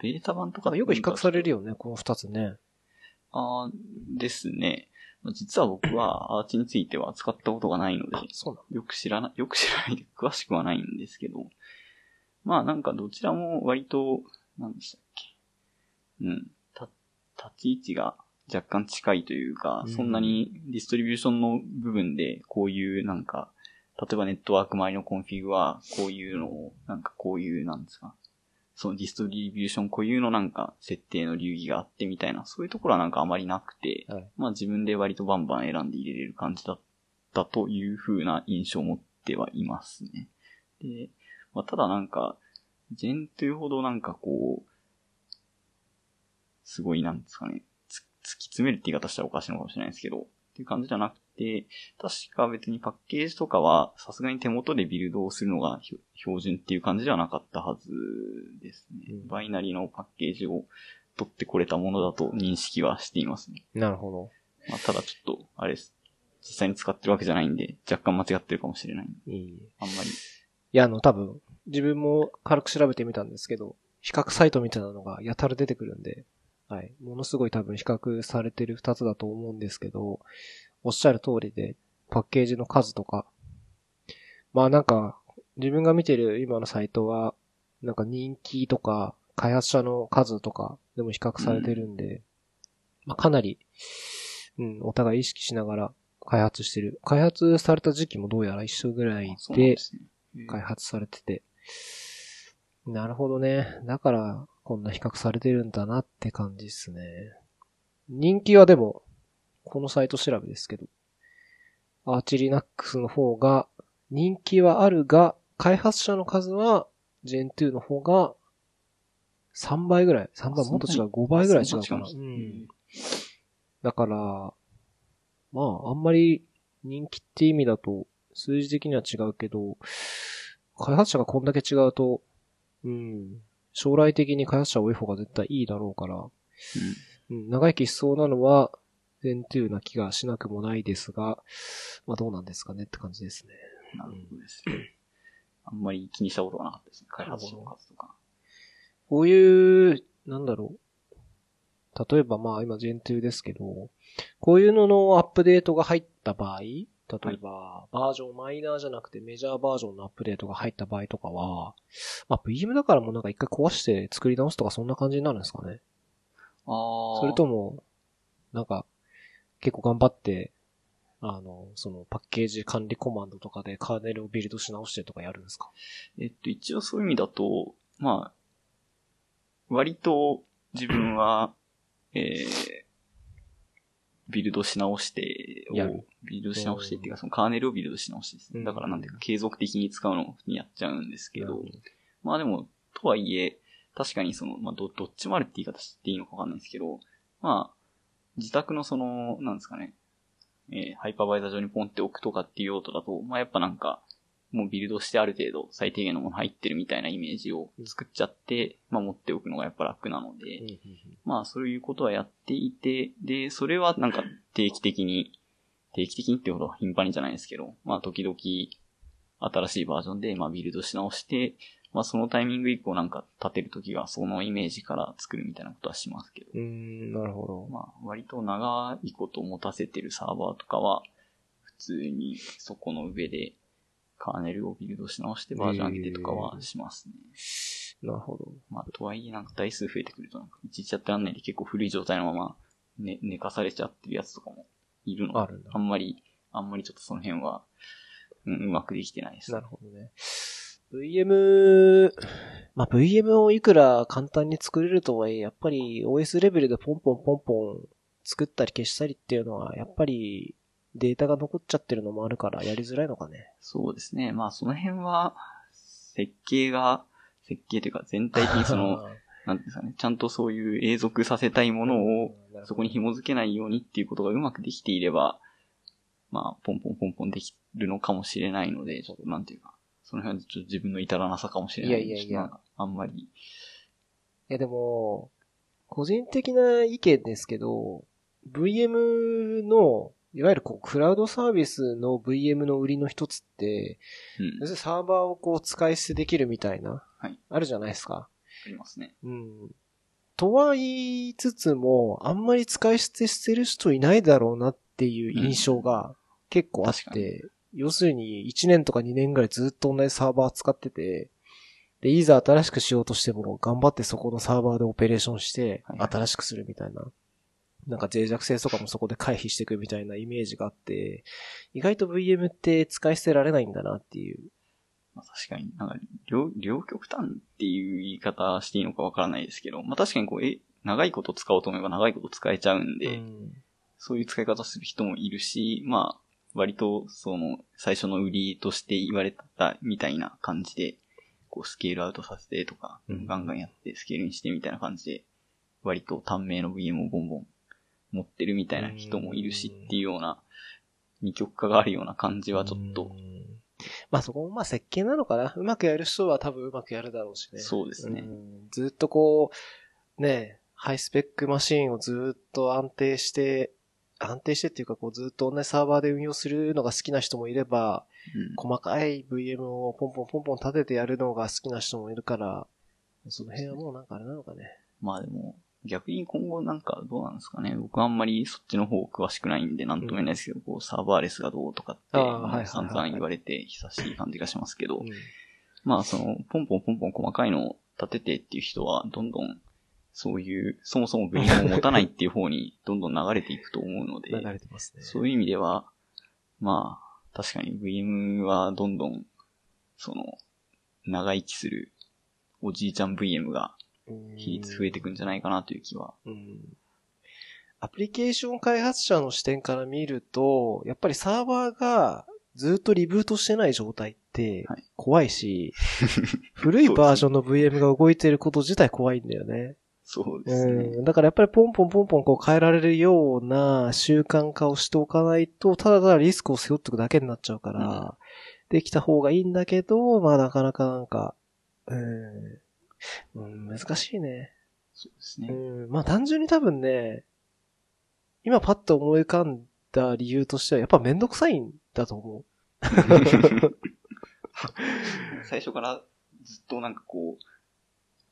ベータ版とかよく比較されるよ。よね、この二つね。あーですね。実は僕はアーチについては使ったことがないので、(laughs) よく知らない、よく知らないで詳しくはないんですけど、まあなんかどちらも割と、何でしたっけ。うん。た、立ち位置が若干近いというか、うんそんなにディストリビューションの部分でこういうなんか、例えばネットワーク周りのコンフィグはこういうのを、なんかこういうなんですか。そのディストリビューション固有のなんか設定の流儀があってみたいな、そういうところはなんかあまりなくて、はいまあ自分で割とバンバン選んで入れれる感じだったという風な印象を持ってはいますね。で、まあ、ただなんか、 Gentoo ほどなんかこう、すごいなんですかね、突き詰めるって言い方したらおかしいのかもしれないですけど、っていう感じじゃなくて、確か別にパッケージとかはさすがに手元でビルドをするのが標準っていう感じではなかったはずですね。うんバイナリーのパッケージを取ってこれたものだと認識はしていますね。なるほど。まあ、ただちょっと、あれです。実際に使ってるわけじゃないんで、若干間違ってるかもしれない。いい。いあんまり。や、あの、多分、自分も軽く調べてみたんですけど、比較サイトみたいなのがやたら出てくるんで、はい。ものすごい多分比較されてる二つだと思うんですけど、おっしゃる通りで、パッケージの数とか、まあなんか、自分が見てる今のサイトは、なんか人気とか、開発者の数とかでも比較されてるんで、まあかなり、うん、お互い意識しながら開発してる。開発された時期もどうやら一緒ぐらいで。開発されてて。なるほどね。だから、こんな比較されてるんだなって感じですね。人気はでも、このサイト調べですけど、アーチリナックスの方が、人気はあるが、開発者の数は、Gen2 の方が、3倍ぐらい。3倍もっと違う。5倍ぐらい違うかな。そうん。だから、まあ、あんまり人気って意味だと、数字的には違うけど、開発者がこんだけ違うと、うん、将来的に開発者多い方が絶対いいだろうから、うん、長生きしそうなのは、全2な気がしなくもないですが、まあどうなんですかねって感じですね。うん。なるほどですね。あんまり気にしたことがなかったですね。開発者の数とか。こういう、なんだろう。例えばまあ今 Gen2 ですけど、こういうののアップデートが入った場合、例えば、バージョン、マイナーじゃなくてメジャーバージョンのアップデートが入った場合とかは、まあ VM だからもうなんか一回壊して作り直すとかそんな感じになるんですかね。ああ。それとも、なんか、結構頑張って、あの、そのパッケージ管理コマンドとかでカーネルをビルドし直してとかやるんですか？えっと、一応そういう意味だと、まあ、割と自分は、えー、ビルドし直してをビルドし直してっていうか、そのカーネルをビルドし直してですね。うん。だからなんていうか、継続的に使うのにやっちゃうんですけどなるほ、まあでも、とはいえ、確かにその、まあど、どっちもあるって言い方していいのかわかんないですけど、まあ、自宅のその、なんですかね、えーハイパーバイザー上にポンって置くとかっていう用途だと、まあやっぱなんか、もうビルドしてある程度最低限のもの入ってるみたいなイメージを作っちゃって、まあ持っておくのがやっぱ楽なので、うんうんまあそういうことはやっていて、で、それはなんか定期的に、定期的にってほど頻繁にじゃないですけど、まあ時々新しいバージョンでまあビルドし直して、まあそのタイミング以降なんか立てるときはそのイメージから作るみたいなことはしますけど、うーん、なるほど。まあ割と長いこと持たせてるサーバーとかは、普通にそこの上でカーネルをビルドし直してバージョン上げてとかはしますね。なるほど。まあ、とはいえ、なんか台数増えてくると、なんか、いちいちやってらんないで結構古い状態のまま、ね、寝かされちゃってるやつとかもいるので、ああんまり、あんまりちょっとその辺は、うん、うまくできてないです。なるほどね。VM、まあ、VM をいくら簡単に作れるとはいえ、やっぱり OS レベルでポンポンポンポン作ったり消したりっていうのは、やっぱりデータが残っちゃってるのもあるからやりづらいのかね。そうですね。まあ、その辺は、設計が、設計というか全体的に (laughs) その、なんていうんですかね、ちゃんとそういう永続させたいものを、そこに紐づけないようにっていうことがうまくできていれば、まあ、ポンポンポンポンできるのかもしれないので、ちょっとなんていうか、その辺はちょっと自分の至らなさかもしれないいやいやいやあんまり。いやでも、個人的な意見ですけど、VM の、いわゆるこう、クラウドサービスの VM の売りの一つって、うん。サーバーをこう使い捨てできるみたいな、はいあるじゃないですか。ありますね。うん。とは言いつつも、あんまり使い捨てしてる人いないだろうなっていう印象が結構あっ確かて、要するに1年とか2年ぐらいずっと同じサーバー使ってて、で、いざ新しくしようとしても頑張ってそこのサーバーでオペレーションしてはいはい新しくするみたいな。なんか脆弱性とかもそこで回避していくみたいなイメージがあって、意外と VM って使い捨てられないんだなっていう。まあ、確かに、なんか、両、両極端っていう言い方していいのかわからないですけど、まあ確かにこう、え、長いこと使おうと思えば長いこと使えちゃうんで、うんそういう使い方する人もいるし、まあ、割と、その、最初の売りとして言われたみたいな感じで、こう、スケールアウトさせてとか、うんガンガンやってスケールにしてみたいな感じで、割と短命の VM をボンボン持ってるみたいな人もいるしっていうような、二極化があるような感じはちょっとう、んまあそこもまあ設計なのかな。うまくやる人は多分うまくやるだろうしね。そうですねんずっとこう、ね、ハイスペックマシンをずっと安定して、安定してっていうかこうずっと同じサーバーで運用するのが好きな人もいれば、うん細かい VM をポンポンポンポン立ててやるのが好きな人もいるから、その辺はもうなんかあれなのかね。まあでも、逆に今後なんかどうなんですかね。僕はあんまりそっちの方詳しくないんでなんとも言えないですけど、こうサーバーレスがどうとかって、散々言われて久しい感じがしますけど、うんまあその、ポンポンポンポン細かいのを立ててっていう人は、どんどん、そういう、そもそもグリーンを持たないっていう方に、どんどん流れていくと思うので、流れてますね。そういう意味では、まあ、確かに VM はどんどん、その、長生きするおじいちゃん VM が比率増えていくんじゃないかなという気は。うん。アプリケーション開発者の視点から見ると、やっぱりサーバーがずっとリブートしてない状態ってはい怖いし、(laughs) 古いバージョンの VM が動いてること自体怖いんだよね。そうですね。うん。だからやっぱりポンポンポンポンこう変えられるような習慣化をしておかないと、ただただリスクを背負っておくだけになっちゃうから、うんできた方がいいんだけど、まあなかなかなんか、うん、うん、難しいね。そうですね。うん、まあ単純に多分ね、今パッと思い浮かんだ理由としては、やっぱめんどくさいんだと思 (laughs) 最初からずっとなんかこう、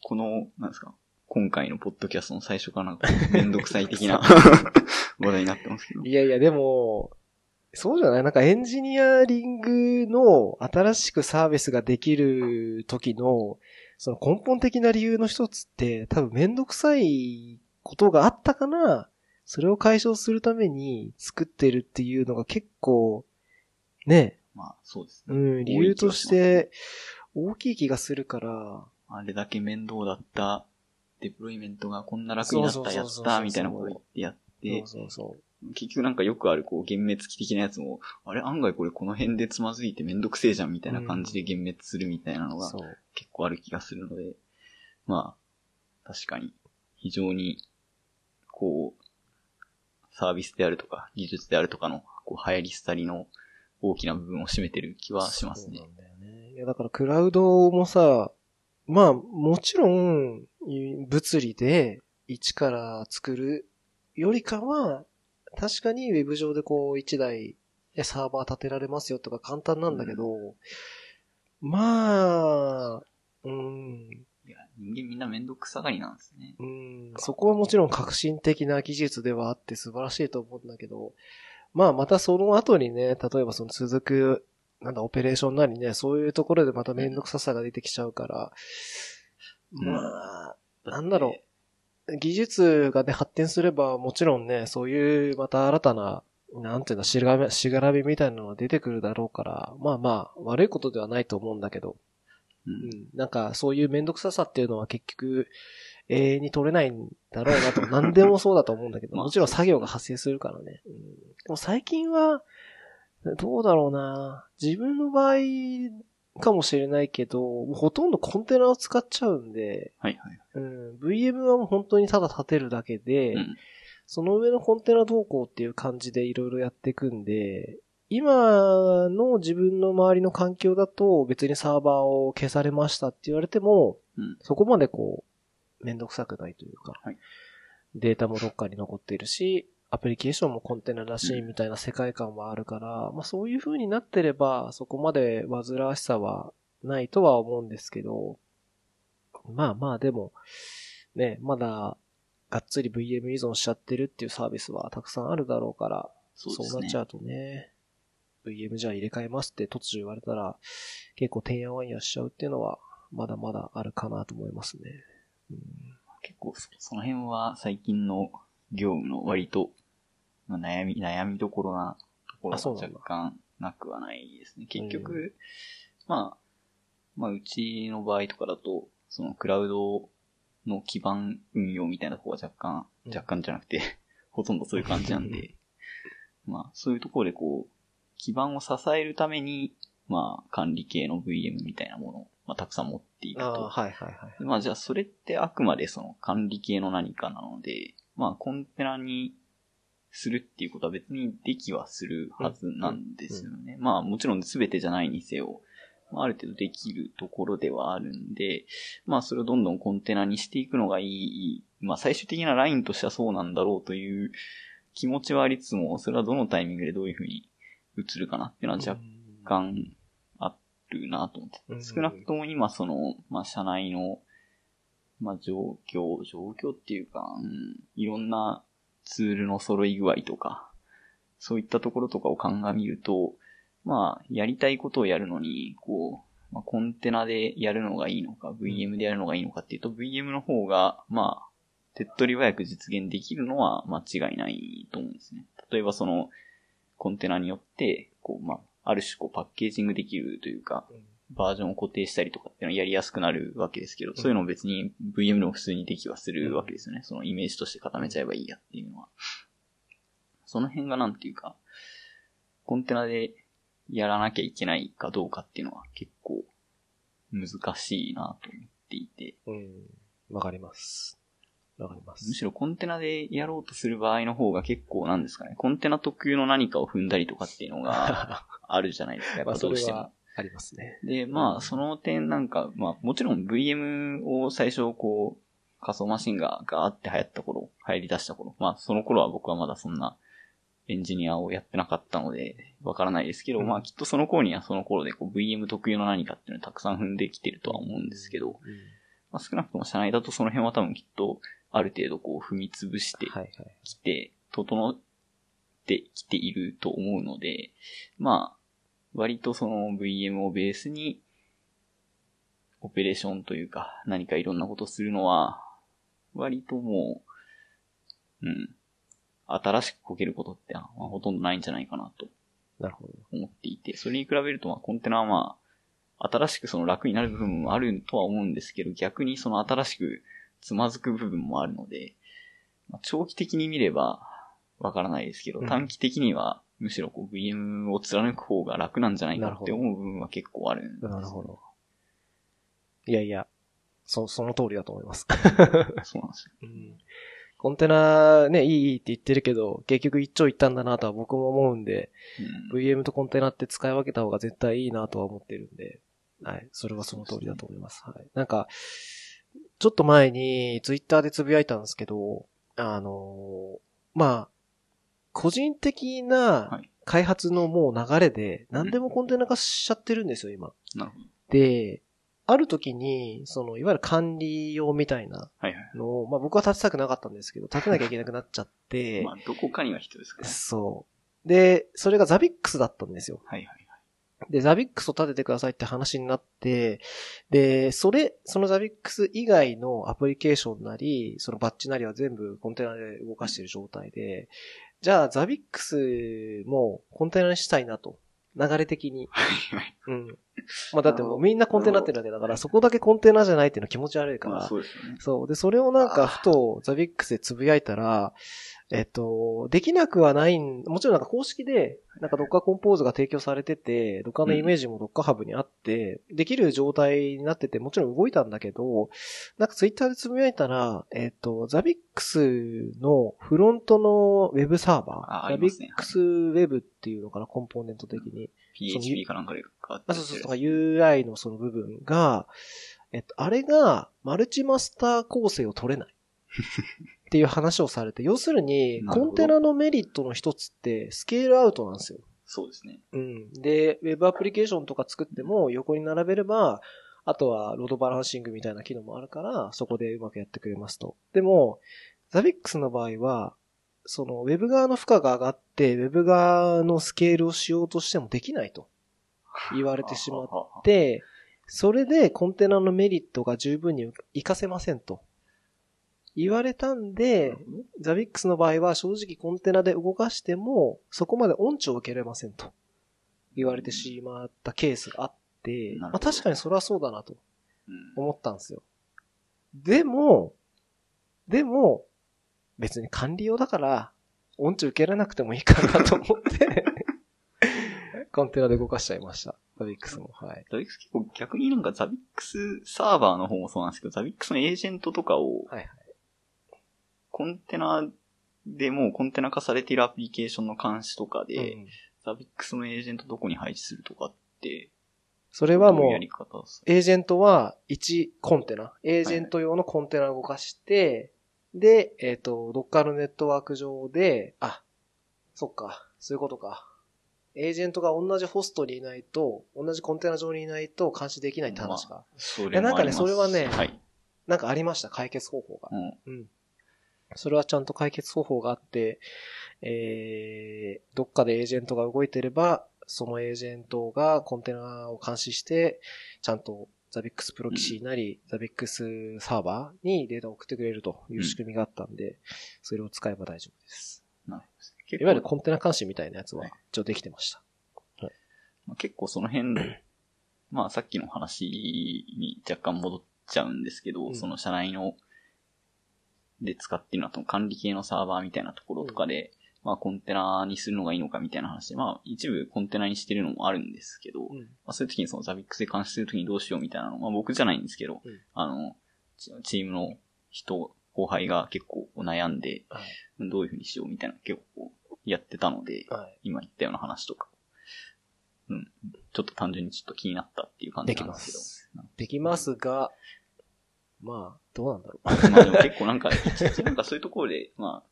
この、なんですか、今回のポッドキャストの最初からなんかめんどくさい的な (laughs) 話題になってますけどう。。いやいや、でも、そうじゃない？なんかエンジニアリングの新しくサービスができる時の、その根本的な理由の一つって、多分めんどくさいことがあったかな、それを解消するために作ってるっていうのが結構、ね、まあそうですね。うん、理由として大きい気がするから、あれだけ面倒だったデプロイメントがこんな楽になった、やった、みたいなこと言ってやって、そうそうそ結局なんかよくあるこう、幻滅期的なやつも、あれ案外これこの辺でつまずいてめんどくせえじゃんみたいな感じで幻滅するみたいなのう。が。結構ある気がするので、まあ、確かに非常に、こう、サービスであるとか、技術であるとかの、こう、流行り廃りの大きな部分を占めてる気はしますねそう。なんだよね。いや、だからクラウドもさ、まあ、もちろん、い物理で一から作るよりかは、確かにウェブ上でこう一台でサーバー立てられますよとか簡単なんだけど、まあ、うん、いや、人間みんなめんどくさがりなんですね。うん、そこはもちろん革新的な技術ではあって素晴らしいと思うんだけど、まあまたその後にね、例えばその続く、なんだ、オペレーションなりね、そういうところでまためんどくささが出てきちゃうから、うんまあ、なんだろう。技術がね、発展すれば、もちろんね、そういうまた新たな、なんていうんだ、しがらしがらみみたいなのが出てくるだろうから、まあまあ、悪いことではないと思うんだけど、う。うんん、なんかそういうめんどくささっていうのは結局永遠に取れないんだろうなと、(laughs) 何でもそうだと思うんだけど、まあ。もちろん作業が発生するからね。うん、でも最近は、どうだろうな。自分の場合かもしれないけど、もうほとんどコンテナを使っちゃうんで、はいはい。うん、VM はもう本当にただ立てるだけで、うん。その上のコンテナ動向っていう感じでいろいろやっていくんで、今の自分の周りの環境だと別にサーバーを消されましたって言われても、うん。そこまでこう、めんどくさくないというか、はい。データもどっかに残っているし、アプリケーションもコンテナらしいうんみたいな世界観はあるから、まあそういう風になってれば、そこまで煩わしさはないとは思うんですけど、まあまあでも、ね、まだ、がっつり VM 依存しちゃってるっていうサービスはたくさんあるだろうから、そうですねなっち。ゃうとね、VM じゃあ入れ替えますって突如言われたら、結構てんやわんやしちゃうっていうのは、まだまだあるかなと思いますね。うん結構そ、その辺は最近の業務の割と、まあ、悩み、悩みどころなところがあそうなんだ若干なくはないですね。結局、まあ、まあ、うちの場合とかだと、そのクラウドの基盤運用みたいなところが若干、うん若干じゃなくて、(laughs) ほとんどそういう感じなんで、(laughs) まあ、そういうところでこう、基盤を支えるために、まあ、管理系の VM みたいなものを、まあ、たくさん持っていると。はいはいはい。まあじゃあそれってあくまでその管理系の何かなので、まあコンテナにするっていうことは別にできはするはずなんですよね。まあもちろん全てじゃないにせよ、まあある程度できるところではあるんで、まあそれをどんどんコンテナにしていくのがいい、まあ最終的なラインとしてはそうなんだろうという気持ちはありつつも、それはどのタイミングでどういうふうに映るかなっていうのは若干あるなと思ってうん。少なくとも今その、まあ、社内の、まあ、状況、状況っていうか、うん、いろんなツールの揃い具合とか、そういったところとかを鑑みると、まあ、やりたいことをやるのに、こう、まあ、コンテナでやるのがいいのか、VM でやるのがいいのかっていうと、VM の方が、まあ、手っ取り早く実現できるのは間違いないと思うんですね。例えばその、コンテナによって、こう、まあ、ある種こうパッケージングできるというか、バージョンを固定したりとかっていうのはやりやすくなるわけですけど、そういうのを別に VM でも普通にできはするわけですよね。そのイメージとして固めちゃえばいいやっていうのは。その辺がなんていうか、コンテナでやらなきゃいけないかどうかっていうのは結構難しいなと思っていて。うん。わかります。わかります。むしろコンテナでやろうとする場合の方が結構なんですかね、コンテナ特有の何かを踏んだりとかっていうのがあるじゃないですか、(laughs) やっぱどうしても。ありますね。で、まあ、その点なんか、まあ、もちろん VM を最初こう、仮想マシンがガーって流行った頃、流行り出した頃、まあ、その頃は僕はまだそんなエンジニアをやってなかったので、わからないですけど、うんまあ、きっとその頃にはその頃でこう VM 特有の何かっていうのをたくさん踏んできてるとは思うんですけど、まあ、少なくとも社内だとその辺は多分きっと、ある程度こう踏み潰して。きて、整ってきていると思うので、まあ、割とその VM をベースに、オペレーションというか、何かいろんなことするのは、割ともう、うん、新しくこけることって、まあ、ほとんどないんじゃないかなとなるほど。思っていて、それに比べると、まあ、コンテナはまあ、新しくその楽になる部分もあるとは思うんですけど、逆にその新しくつまずく部分もあるので、まあ、長期的に見ればわからないですけど、うん短期的にはむしろこう VM を貫く方が楽なんじゃないかって思う部分は結構あるんです、なるほど。いやいや、そ、その通りだと思います。(laughs) そうなんですよ。うんコンテナね、いいいいって言ってるけど、結局一長一短だなとは僕も思うんで、うん VM とコンテナって使い分けた方が絶対いいなとは思ってるんで、はい。それはその通りだと思います。はい。なんか、ちょっと前にツイッターでつぶやいたんですけど、あのーまあ、個人的はない開発のもう流れで何でもコンテナ化しちゃってるんですよ、今。なるほど。で、ある時に、その、いわゆる管理用みたいな。のを、まあ僕は立てたくなかったんですけど、立てなきゃいけなくなっちゃって、(laughs) まあ、どこかには必要ですからね。そう。で、それがザビックスだったんですよ。はいはいはい。で、ザビックスを立ててくださいって話になって、で、それ、そのザビックス以外のアプリケーションなり、そのバッチなりは全部コンテナで動かしている状態で、じゃあザビックスもコンテナにしたいなと。流れ的に。はいはい。うん。まあだってもうみんなコンテナってるわけだから、そこだけコンテナじゃないっていうのは気持ち悪いかまあ、ら。そうですよね。そう。で、それをなんかふとザビックスでつぶやいたら、えっと、できなくはないん、もちろんなんか公式で、なんか Docker コンポーズが提供されてて、Docker のイメージも Docker ハブにあって、できる状態になってて、もちろん動いたんだけど、なんかツイッターでつぶやいたら、えっと、ザビックスのフロントのウェブサーバー、ああザビりますねックスウェブっていうのかな、コンポーネント的に。PHP かなんかで変わってあ、そうそうそう、UI のその部分が、えっと、あれが、マルチマスター構成を取れない。(laughs) っていう話をされて、要するに、コンテナのメリットの一つって、スケールアウトなんですよ。そうですね。うん。で、ウェブアプリケーションとか作っても横に並べれば、あとはロードバランシングみたいな機能もあるから、そこでうまくやってくれますと。でも、ザビックスの場合は、そのウェブ側の負荷が上がって、ウェブ側のスケールをしようとしてもできないと言われてしまっっで、それでコンテナのメリットが十分に活かせませんと。言われたんで、ザビックスの場合は正直コンテナで動かしても、そこまで音痴を受けれませんと。言われてしまったケースがあって、まあ確かにそれはそうだなとうん思ったんですよ。でも、でも、別に管理用だから、音痴受けられなくてもいいかなと思って、(laughs) コンテナで動かしちゃいました。ザビックスも。はい。ザビックス結構逆になんかザビックスサーバーの方もそうなんですけど、ザビックスのエージェントとかをはいはい。コンテナでもうコンテナ化されているアプリケーションの監視とかで、うんザビックスのエージェントどこに配置するとかって、それはもうエージェントは1コンテナ、エージェント用のコンテナを動かして、で、えっ、と、どっかのネットワーク上で、あ、そっか、そういうことか。エージェントが同じホストにいないと、同じコンテナ上にいないと監視できないって話が。そいやなんかねそれはねはい。なんかありました、解決方法が。うん。うん。それはちゃんと解決方法があって、えー、どっかでエージェントが動いてれば、そのエージェントがコンテナを監視して、ちゃんと Zabbix Proxy なり、 Zabbix Server にデータを送ってくれるという仕組みがあったんで、それを使えば大丈夫です。なるほど。結いわゆるコンテナ監視みたいなやつははい一応できてました。まあ、結構その辺、まあさっきの話に若干戻っちゃうんですけど、うんその社内の、で使ってるのはその管理系のサーバーみたいなところとかで、まあコンテナにするのがいいのかみたいな話で、まあ一部コンテナにしてるのもあるんですけど、まうん。あ、そういう時にそのザビックスで監視する時にどうしようみたいなの、まあ僕じゃないんですけど、うんあの、チチームの人、後輩が結構悩んで、はい。どういうふうにしようみたいな結構やってたので、はい。今言ったような話とか、うん、ちょっと単純にちょっと気になったっていう感じなんですす。できますが、まあ、どうなんだろう。まあでも結構なんか、(laughs) なんかそういうところで、まあ、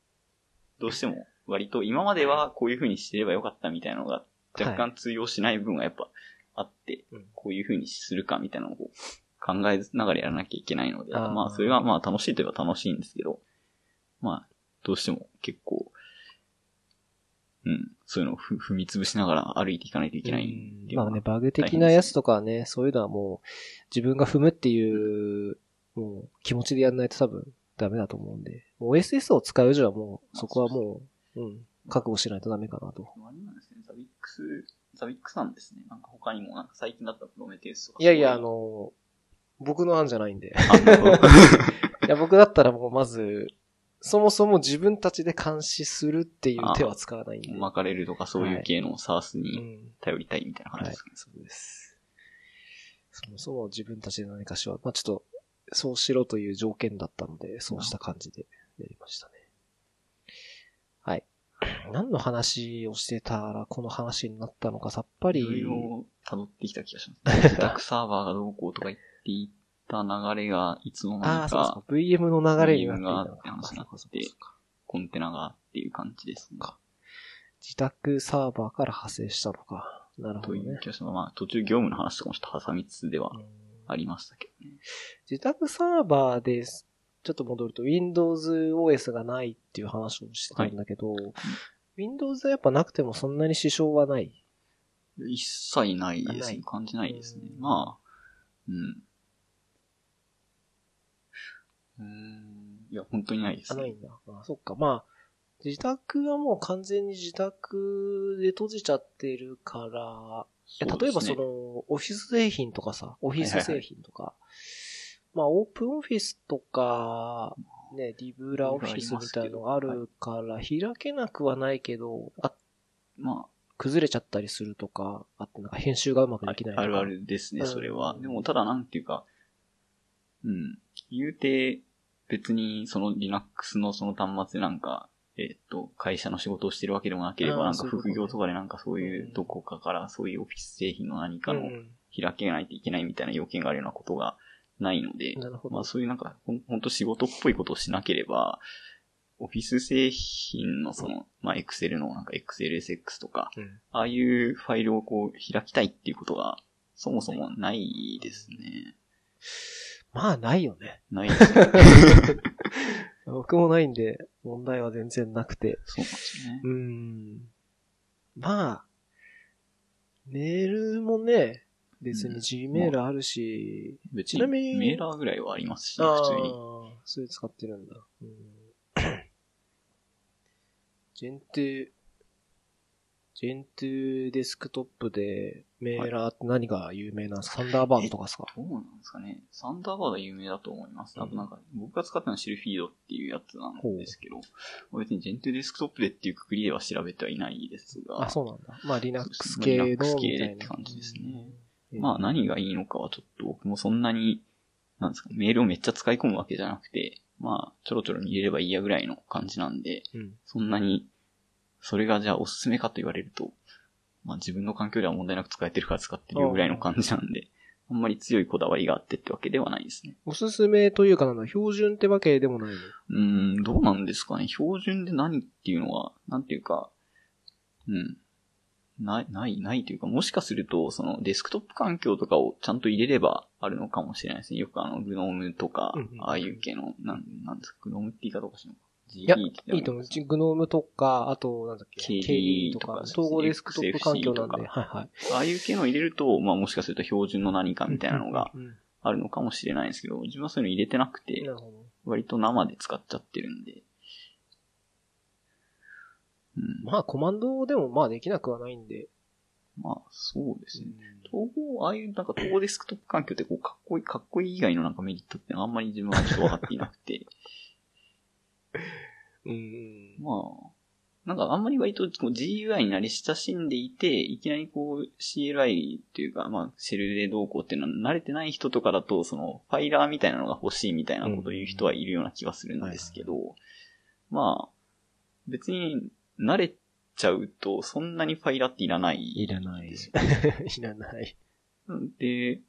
どうしても割と今まではこういうふうにしてればよかったみたいなのが若干通用しない部分がやっぱあって、うん。こういうふうにするかみたいなのを考えながらやらなきゃいけないので、あー。まあそれはまあ楽しいといえば楽しいんですけど、まあどうしても結構、うん、そういうのをふ踏み潰しながら歩いていかないといけないまあね、バグ的なやつとかはね、そういうのはもう、自分が踏むっていう、もう気持ちでやんないと多分ダメだと思うんで、OSS を使う以上はもう、そこはもう、うん、覚悟しないとダメかなと。あれなんですね、ザビックス、ザビックスなんですね。なんか他にも、なんか最近だったらプロメテウスとか。いやいや、あの、僕の案じゃないんで。う (laughs) いや、僕だったらもうまず、そもそも自分たちで監視するっていう手は使わないんで。巻かれるとかそういう系のサースうにん。頼りたいみたいな感はいじですかね。、そうです。そもそも自分たちで何かしよう。まあちょっと、そうしろという条件だったので、そうした感じでやりましたね。はい。何の話をしてたらこの話になったのかさっぱり。いろいろ辿ってきた気がします。(laughs) 自宅サーバーがどうこうとか言っていた流れが、いつの間ああ、にそうそうか。VM の流れになっていたの VM がって話になってコンテナがっていう感じですね。自宅サーバーから派生したのか。なるほというどね。気がします。まあ途中業務の話とかもちょっと挟みつつではうんありましたけどね。自宅サーバーです。ちょっと戻ると Windows OS がないっていう話をしてたんだけど、Windows はやっぱなくてもそんなに支障はない？一切ないですね。感じないですね。うんまあ、うん。うーん。いや、本当にないですあ、ね。ないんだ。あ、そっか。まあ、自宅はもう完全に自宅で閉じちゃってるから、いや例えばその、オフィス製品とかさ、オフィス製品とか、まあ、オープンオフィスとか、ね、リブラオフィスみたいなのがあるから、開けなくはないけど、あ、ま崩れちゃったりするとか、あとなんか編集がうまくあ、できないとか。あるあるですね、うんそれは。でも、ただなんていうか、うん。言うて、別にその Linux のその端末でなんか、えっ、と、会社の仕事をしてるわけでもなければ、なんか副業とかでなんかそういううんどこかからそういうオフィス製品の何かのうん開けないといけないみたいな要件があるようなことがないので。まあそういうなんか、ほんと仕事っぽいことをしなければ、オフィス製品のその、まあ Excel のなんか XLSX とか、うんああいうファイルをこう開きたいっていうことが、そもそもないですね。まあ、ないよね。ないですね。(laughs) 僕もないんで、問題は全然なくて。そうですね。うん。まあ、メールもね、別に G メールあるし、うんまあ、ちに。メーラーぐらいはありますし、普通に。それ使ってるんだ。うん、(coughs) 限定、ジェントゥーデスクトップでメーラーって何が有名なんですか、サンダーバードとかですか？そうなんですかね？サンダーバードは有名だと思います。あとなんか、僕が使ったのはシルフィードっていうやつなんですけど、別にジェントゥーデスクトップでっていうくくりでは調べてはいないですが。あ、そうなんだ。まあリナックス系のみたいな。系でって感じですね。まあ何がいいのかはちょっと僕もそんなに、なんですか、メールをめっちゃ使い込むわけじゃなくて、まあちょろちょろ見れればいいやぐらいの感じなんで、うん、そんなにそれがじゃあおすすめかと言われると、まあ自分の環境では問題なく使えてるから使ってるよぐらいの感じなんで、あんまり強いこだわりがあってってわけではないですね。おすすめというかなんだ、標準ってわけでもないの？うーん、どうなんですかね。標準で何っていうのは、なんていうか、うん。ない、ない、ないというか、もしかすると、そのデスクトップ環境とかをちゃんと入れればあるのかもしれないですね。よくあの、グノームとかうんうん、ああいう系の、なん、なんですか、グノームって言い方おかしいのか。いやいいと思う。グノームとか、あと、なんだっけ、KDE とかとか、統合デスクトップ環境なんで、はいはい。ああいう系のを入れると、まあもしかすると標準の何かみたいなのがあるのかもしれないんですけど、自分はそういうの入れてなくうんて。割と生で使っちゃってるんで。うん。まあ、コマンドでもまあできなくはないんで、まあ、そうですね。統合、ああいうなんか統合デスクトップ環境ってこう、かっこいい、かっこいい以外のなんかメリットってあんまり自分はちょっと分かっていなくて。(laughs) うん。まあ、なんかあんまり割とこう GUI になり親しんでいて、いきなりこう CLI っていうか、まあ、シェルでどうこうっていうのは慣れてない人とかだと、その、ファイラーみたいなのが欲しいみたいなことを言う人はいるような気がするんですけど、まあ、別に慣れちゃうと、そんなにファイラーっていらない。いらない。(laughs) いらない。で、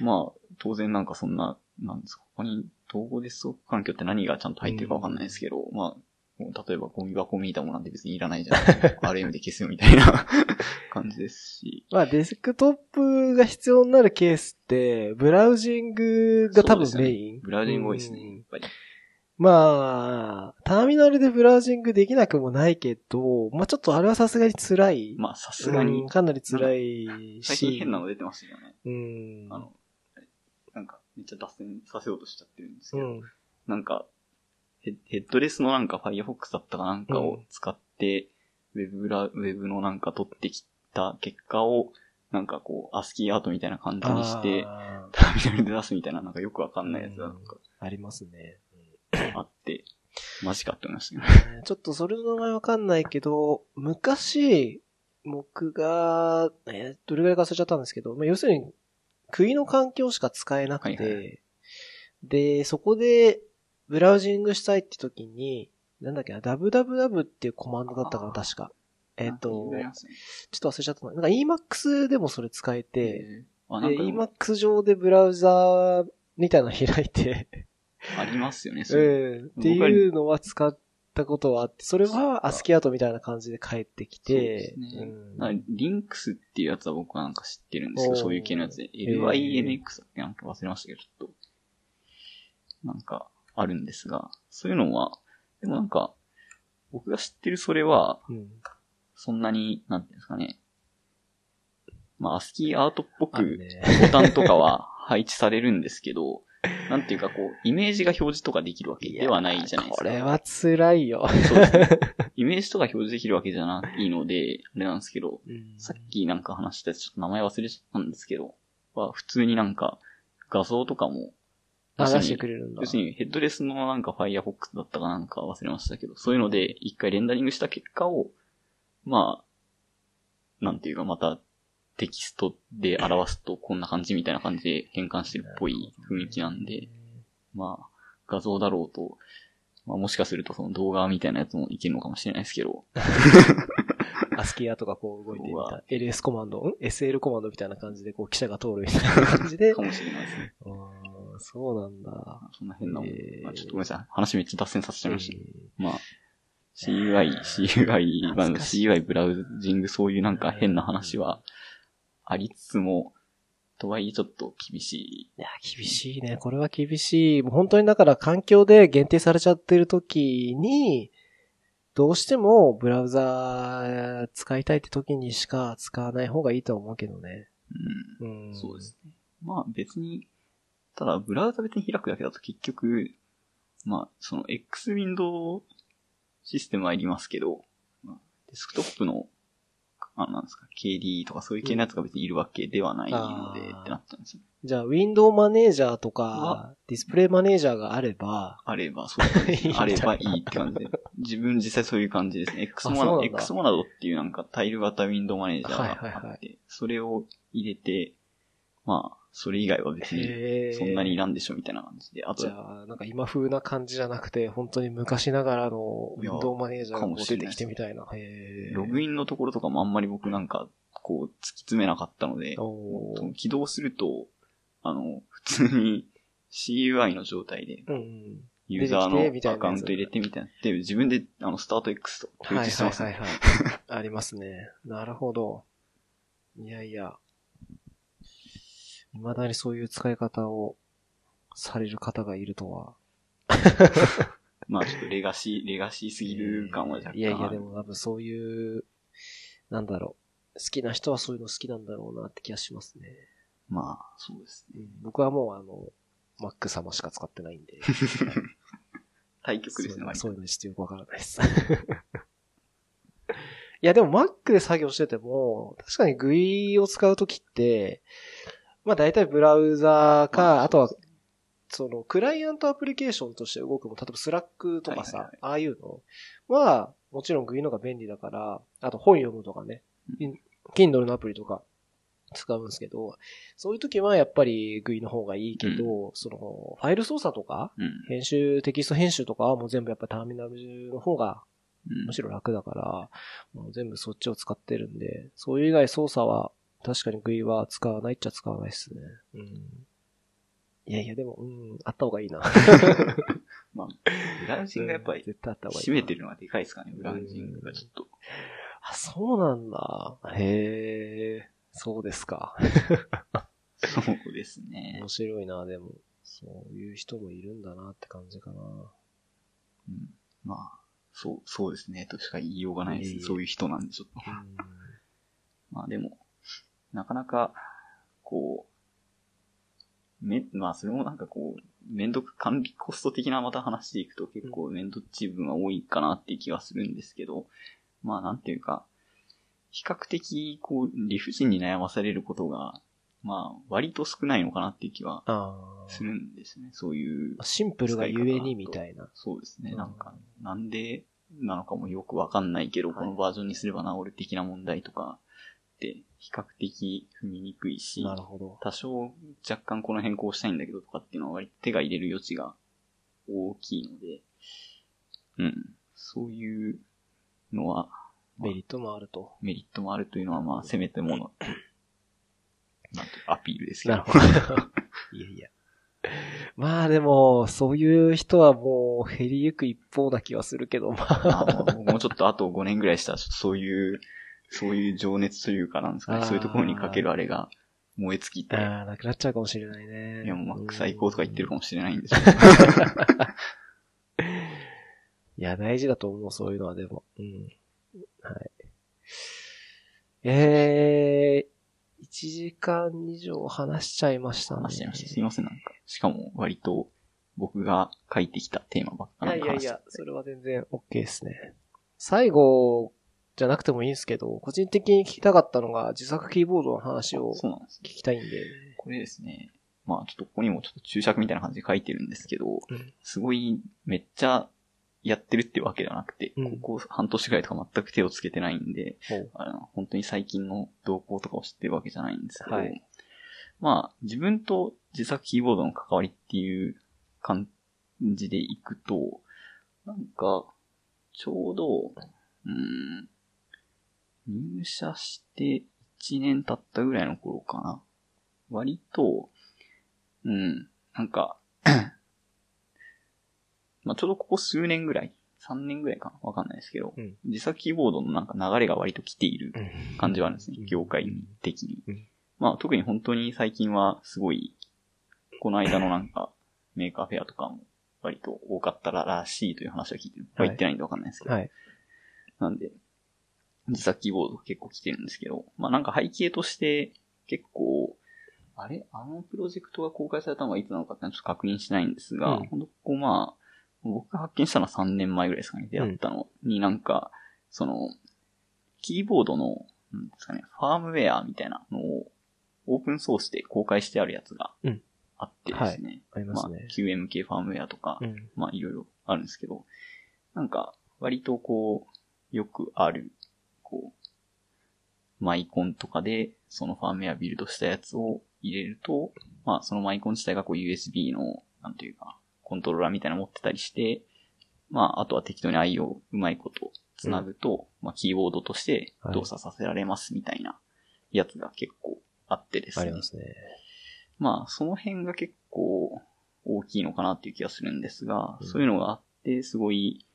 まあ、当然なんかそんな、なんですか、他に統合デスクトップ環境って何がちゃんと入ってるかわかんないですけど、まあ、もう例えばゴミ箱見たものなんて別にいらないじゃないですか。RM で消すよみたいな (laughs) 感じですし。まあ、デスクトップが必要になるケースって、ブラウジングが多分メイン。ブラウジング多いですね、うんやっぱり。まあ、ターミナルでブラウジングできなくもないけど、まあちょっとあれはさすがに辛い。まあ、さすがにうん、かなり辛いし。最近変なの出てますよね。うん。あの、めっちゃ脱線させようとしちゃってるんですけど、うん。なんかヘ、ヘッドレスのなんか Firefox だったかなんかを使って、ウェブブラ、ウェブのなんか取ってきた結果を、なんかこう、アスキーアートみたいな感じにして、あターミナルで出すみたいな、なんかよくわかんないやつがなんかーありますね。あって、マジかって思いましたね。う (laughs) んちょっとそれの名前わかんないけど、昔、僕が、えーどれぐらいか忘れちゃったんですけど、まあ、要するに、国の環境しか使えなくて、はいはで、そこで、ブラウジングしたいって時に、なんだっけな、www っていうコマンドだったかな、確か。えっ、と、なんか言われますねちょっと忘れちゃったな。なんか Emacs でもそれ使えて、で、Emacs 上でブラウザーみたいなの開いて、ありますよね、(laughs) そういう。うん、っていうのは使ったことはあって、それはアスキーアートみたいな感じで帰ってきて、そうですねうんリンクスっていうやつは僕はなんか知ってるんですけど、そういう系のやつで。ー LINX だっけ？なんか忘れましたけど、ちょっと。なんか、あるんですが、そういうのは、でもなんか、僕が知ってるそれは、うんそんなに、なんていうんですかね。まあ、アスキーアートっぽく。ボタンとかは配置されるんですけど、なんていうかこう、イメージが表示とかできるわけではないじゃないですか。これは辛いよ。そうですね。イメージとか表示できるわけじゃないので、あれなんですけど、うんさっきなんか話したちょっと名前忘れちゃったんですけど、は普通になんか画像とかもあ、出要するにしてくれるんだ要。するにヘッドレスのなんか Firefox だったかなんか忘れましたけど、そういうので一回レンダリングした結果を、まあ、なんていうかまたテキストで表すとこんな感じみたいな感じで変換してるっぽい雰囲気なんで、まあ、画像だろうと、まあもしかするとその動画みたいなやつもいけるのかもしれないですけど、(laughs) アスキーアートがこう動いてみた。LS コマンド、ん ?SL コマンドみたいな感じでこう記者が通るみたいな感じで。かもしれないですね。(laughs) そうなんだ。そんな変なもん。えーまあ、ちょっとごめんなさい。話めっちゃ脱線させちゃいました。えーまあ、CUI、CUI、CUI ブラウジング、そういうなんか変な話はありつつも、とはいえちょっと厳しい。いや、厳しいね。これは厳しい。もう本当にだから環境で限定されちゃってる時に、どうしてもブラウザー使いたいって時にしか使わない方がいいとは思うけどね。ううん。ん、そうですね。まあ別に、ただブラウザ別に開くだけだと結局、まあその X ウィンドウシステムはいりますけど、まあデスクトップの、あなんですか、KD とかそういう系のやつが別にいるわけではないので、うんってなったんですよ。じゃあ、ウィンドウマネージャーとうかわ、ディスプレイマネージャーがあれば、あれば、そうです (laughs) いいね。あればいいって感じで。自分実際そういう感じですね。X モナド、そうなんだ X モナドっていうなんかタイル型ウィンドウマネージャーがあって、はいはいはそれを入れて、まあ、それ以外は別にそんなにいらんでしょみたいな感じで。あとじ、ゃあ、なんか今風な感じじゃなくて、本当に昔ながらのウィンドウマネージャーが出てきてみたいな。ログインのところとかもあんまり僕なんか、こう、突き詰めなかったので、起動すると、あの、普通に CUI の状態で。ユーザーのアカウント入れてみたいな。で、自分で、あの、スタート X とかはい表示してますね。はいはいはい。ありますね。なるほど。いやいや。未だにそういう使い方をされる方がいるとは。(laughs) まあちょっとレガシー、レガシーすぎる感は若干。いやいや、でも多分そういう、なんだろう。好きな人はそういうの好きなんだろうなって気がしますね。まあ、そうですね。僕はもうあの、Mac 様しか使ってないんで。(laughs) 対局ですね、割とそういうのそういうのちょっとよくわからないです。いや、でも Mac で作業してても、確かに GUI を使うときって、まあ大体ブラウザーか、あとは、その、クライアントアプリケーションとして動くも、例えば Slack とかさ、ああいうのは、もちろん GUI の方が便利だから、あと本読むとかね、Kindle のアプリとか使うんですけど、そういう時はやっぱり GUI の方がいいけど、うん、その、ファイル操作とか、うん、編集、テキスト編集とかはもう全部やっぱターミナルの方が、むしろ楽だから、もう全部そっちを使ってるんで、そういう以外操作は、確かに GUI は使わないっちゃ使わないっすね。うん。いやいや、でも、うん、あった方がいいな。(laughs) まあ、ブラウジングがやっぱり、絶対あった方がいい。締めてるのはでかいですかね、ブラウジングがちょっと。あ、そうなんだ。へえ。そうですか。そうですね。面白いな、でも。そういう人もいるんだなって感じかな。うん。まあ、そう、そうですね、としか言いようがないです。そういう人なんでちょっと。まあでも、なかなか、こう、め、まあそれもなんかこう、面倒管理コスト的なまた話でいくと結構面倒っちい部分が多いかなっていう気はするんですけど、まあなんていうか、比較的、こう、理不尽に悩まされることが、まあ、割と少ないのかなっていう気はするんですね。そういう。シンプルがゆえにみたいな。そうですね。なんか、なんでなのかもよくわかんないけど、このバージョンにすれば治る的な問題とかって比較的踏みにくいし、なるほど。多少若干この変更したいんだけどとかっていうのは割と手が入れる余地が大きいので、うん。そういうのは、メリットもあると。メリットもあるというのは、まあ、せめてもの、(laughs) なんてアピールですけど。なるほど。いやいや。まあでも、そういう人はもう減りゆく一方な気はするけど、まあ。もうちょっとあと5年ぐらいしたら、そういう、そういう情熱というかなんですかね、そういうところにかけるあれが燃え尽きて。ああ、なくなっちゃうかもしれないね。いや、もうマック最高とか言ってるかもしれないんですよ。(laughs) いや、大事だと思う、そういうのはでも。うん。はい。えー、1時間以上話しちゃいましたね。話しちゃいました。すいません、なんか。しかも、割と、僕が書いてきたテーマばっかりいやいやいや、それは全然 OK ですね。最後、じゃなくてもいいんですけど、個人的に聞きたかったのが、自作キーボードの話を聞きたいんで。これですね。まあちょっとここにもちょっと注釈みたいな感じで書いてるんですけど、うん、すごいめっちゃやってるってわけではなくて、うん、ここ半年ぐらいとか全く手をつけてないんで、あの本当に最近の動向とかを知ってるわけじゃないんですけど、はい、まあ、自分と自作キーボードの関わりっていう感じでいくと、なんか、ちょうど、うん、入社して1年経ったぐらいの頃かな。割と、うん、なんか (clears throat) まあ、ちょうどここ数年ぐらい、3年ぐらいかなわかんないですけど、うん、自作キーボードのなんか流れが割と来ている感じはあるんですね、うん、業界的に。うん、まあ、特に本当に最近はすごい、この間のなんか、(laughs) Maker Faire とかも割と多かったららしいという話は聞いてる。はい、行ってないんでわかんないですけど。はい、なんで、自作キーボード結構来てるんですけど、まあなんか背景として結構、あれ？あのプロジェクトが公開されたのはいつなのかってちょっと確認しないんですが、うん、ほんとここまあ、僕が発見したのは3年前ぐらいですかね、出会ったのになんか、その、キーボードの、なんですかね、ファームウェアみたいなのをオープンソースで公開してあるやつがあってですね。うんはい、ありますね。まあ、QMK ファームウェアとか、うん、まあいろいろあるんですけど、なんか、割とこう、よくある、こう、マイコンとかで、そのファームウェアビルドしたやつを入れると、まあそのマイコン自体がこう USB の、なんていうか、コントローラーみたいなの持ってたりして、まあ、あとは適当に I をうまいこと繋ぐと、うん、まあ、キーボードとして動作させられますみたいなやつが結構あってですね。ありますね。まあ、その辺が結構大きいのかなっていう気がするんですが、うん、そういうのがあって、すごい、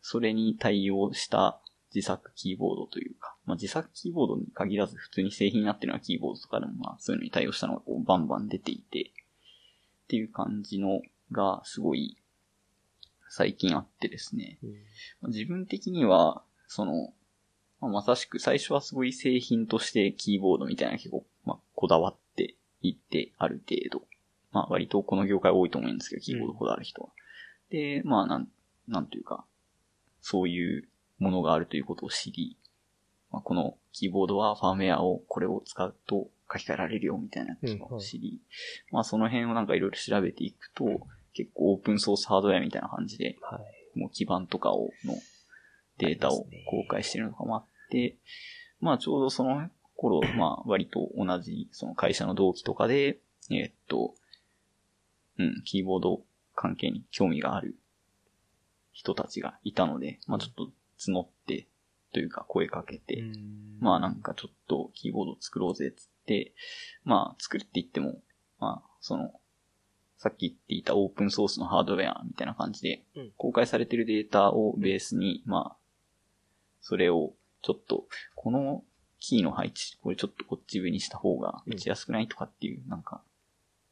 それに対応した自作キーボードというか、まあ、自作キーボードに限らず普通に製品になってるようなキーボードとかでもまあそういうのに対応したのがこうバンバン出ていて、っていう感じのがすごい最近あってですね。うん、自分的には、その、まあ、まさしく最初はすごい製品としてキーボードみたいな結構、まあ、こだわっていってある程度。まあ割とこの業界多いと思うんですけど、キーボードこだわる人は。うん、で、まあなん、なんというか、そういうものがあるということを知り、まあ、このキーボードはファームウェアをこれを使うと書き換えられるよみたいなやつを知り、まあその辺をなんかいろいろ調べていくと、結構オープンソースハードウェアみたいな感じで、はい。もう基盤とかを、のデータを公開してるのとかもあって、まあちょうどその頃、まあ割と同じその会社の同期とかで、えーっと、うん、キーボード関係に興味がある人たちがいたので、まあちょっと募って、というか声かけて、まあなんかちょっとキーボード作ろうぜっつって、まあ作るって言っても、まあその、さっき言っていたオープンソースのハードウェアみたいな感じでうん、公開されてるデータをベースに、まあ、それをちょっと、このキーの配置、これちょっとこっち上にした方が打ちやすくないとかっていう、なんか、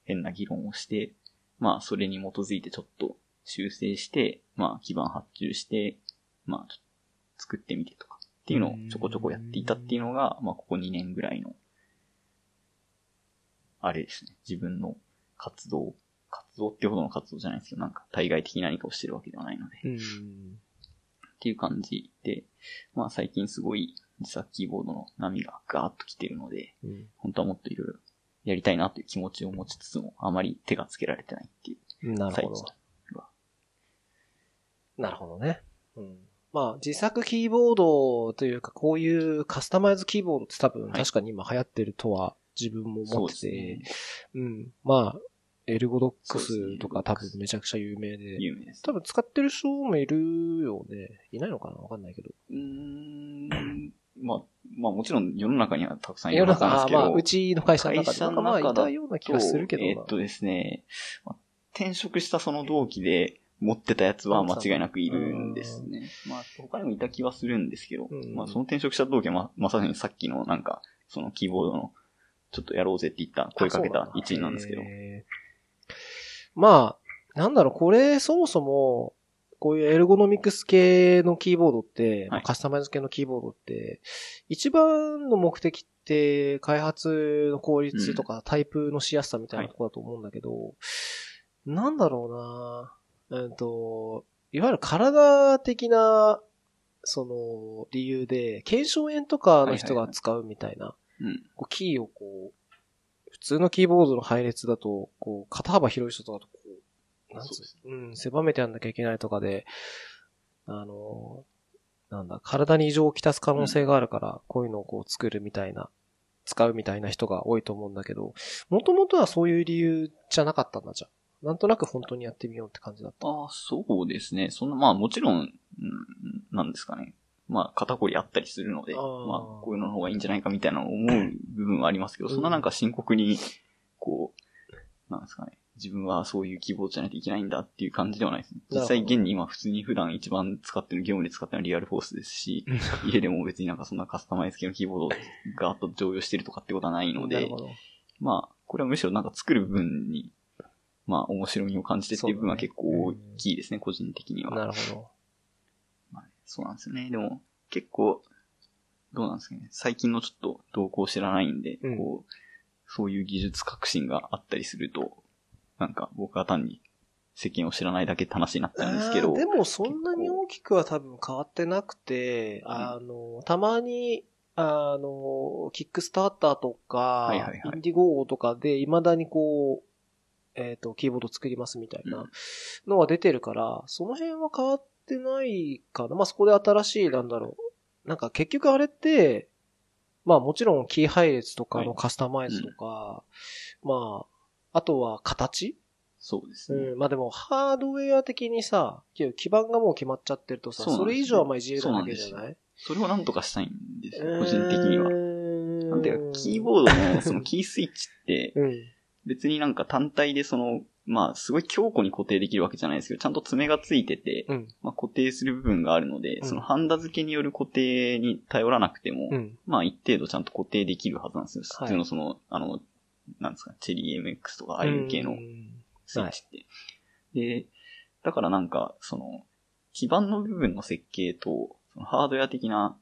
変な議論をして、まあそれに基づいてちょっと修正して、まあ基盤発注して、まあちょっと作ってみてとかっていうのをちょこちょこやっていたっていうのが、まあここ2年ぐらいの、あれですね、自分の活動、活動ってほどの活動じゃないですけど、なんか対外的に何かをしてるわけではないので、うん。っていう感じで、まあ最近すごい自作キーボードの波がガーッと来てるので、うん。本当はもっといろいろやりたいなという気持ちを持ちつつも、あまり手がつけられてないっていうなるほど最近。は。なるほどね。うん。まあ、自作キーボードというか、こういうカスタマイズキーボードって多分はい確かに今流行ってるとは自分も思ってて、すね。うん。まあ、エルゴドックスとか多分めちゃくちゃ有名で、有名です。多分使ってる人もいるよね。いないのかな？わかんないけど。うーん、まあ、まあもちろん世の中にはたくさんい世のるはずなん中、ですけど、あまあ、うちの会社の中会でまあ、社の中だといたような気がするけどな。えっとですね、まあ転職したその同期で持ってたやつは間違いなくいるんですね。まあ他にもいた気はするんですけど、うん。まあその転職した同期はままさにさっきのなんか、そのキーボードのちょっとやろうぜって言った、声かけた一員なんですけど。まあ、なんだろう、これ、そもそも、こういうエルゴノミクス系のキーボードって、まあはいカスタマイズ系のキーボードって、一番の目的って、開発の効率とか、タイプのしやすさみたいなところだと思うんだけど、なんだろうな、うんと、いわゆる体的な、その、理由で、検証炎とかの人が使うみたいな、うん。こうキーをこう、普通のキーボードの配列だと、こう、肩幅広い人とかとこう、なんつう、うん、狭めてやんなきゃいけないとかで、あの、なんだ、体に異常をきたす可能性があるから、こういうのをこう作るみたいな、使うみたいな人が多いと思うんだけど、もともとはそういう理由じゃなかったんだじゃん。なんとなく本当にやってみようって感じだった。ああ、そうですね。そんな、まあもちろん、うん、なんですかね。まあ肩こりあったりするので、あまあーこういうのの方がいいんじゃないかみたいな思う部分はありますけど、うんそんななんか深刻に、こう、なんですかね。自分はそういうキーボードじゃないといけないんだっていう感じではないですね。実際現に今普通に普段一番使ってる、業務で使ってるリアルフォースですし、家でも別になんかそんなカスタマイズ系のキーボードがガーッと常用してるとかってことはないので。まあ、これはむしろなんか作る部分に、まあ、面白みを感じてっていう部分は結構大きいですね、個人的には。なるほど。まあそうなんですよね。でも、結構、どうなんですかね。最近のちょっと動向知らないんで、うんこう、そういう技術革新があったりすると、なんか僕は単に世間を知らないだけって話になっちゃうんですけど、あーでもそんなに大きくは多分変わってなくて、あの、たまに、あの、キックスターターとか、はいはいはいインディゴーとかで未だにこう、えっ、と、キーボード作りますみたいなのが出てるから、その辺は変わってないかな。まあ、そこで新しい、なんだろう。なんか結局あれって、まあもちろんキー配列とかのカスタマイズとか、まあ、あとは形？そうですね。うん、まあでも、ハードウェア的にさ、基盤がもう決まっちゃってるとさ、それ以上はまあいじれるだけじゃない？それをなんとかしたいんですよ、個人的には。はなんていうか、キーボードのそのキースイッチって、うん。別になんか単体でその、まあ、すごい強固に固定できるわけじゃないですけど、ちゃんと爪がついてて、うん。まあ、固定する部分があるので、うんそのハンダ付けによる固定に頼らなくても、うん。まあ、一定度ちゃんと固定できるはずなんですよ。はい普通のその、あの、なんですか、チェリー MX とかああいう系のうんスイッチって。で、だからなんか、その、基板の部分の設計と、そのハードウェア的な、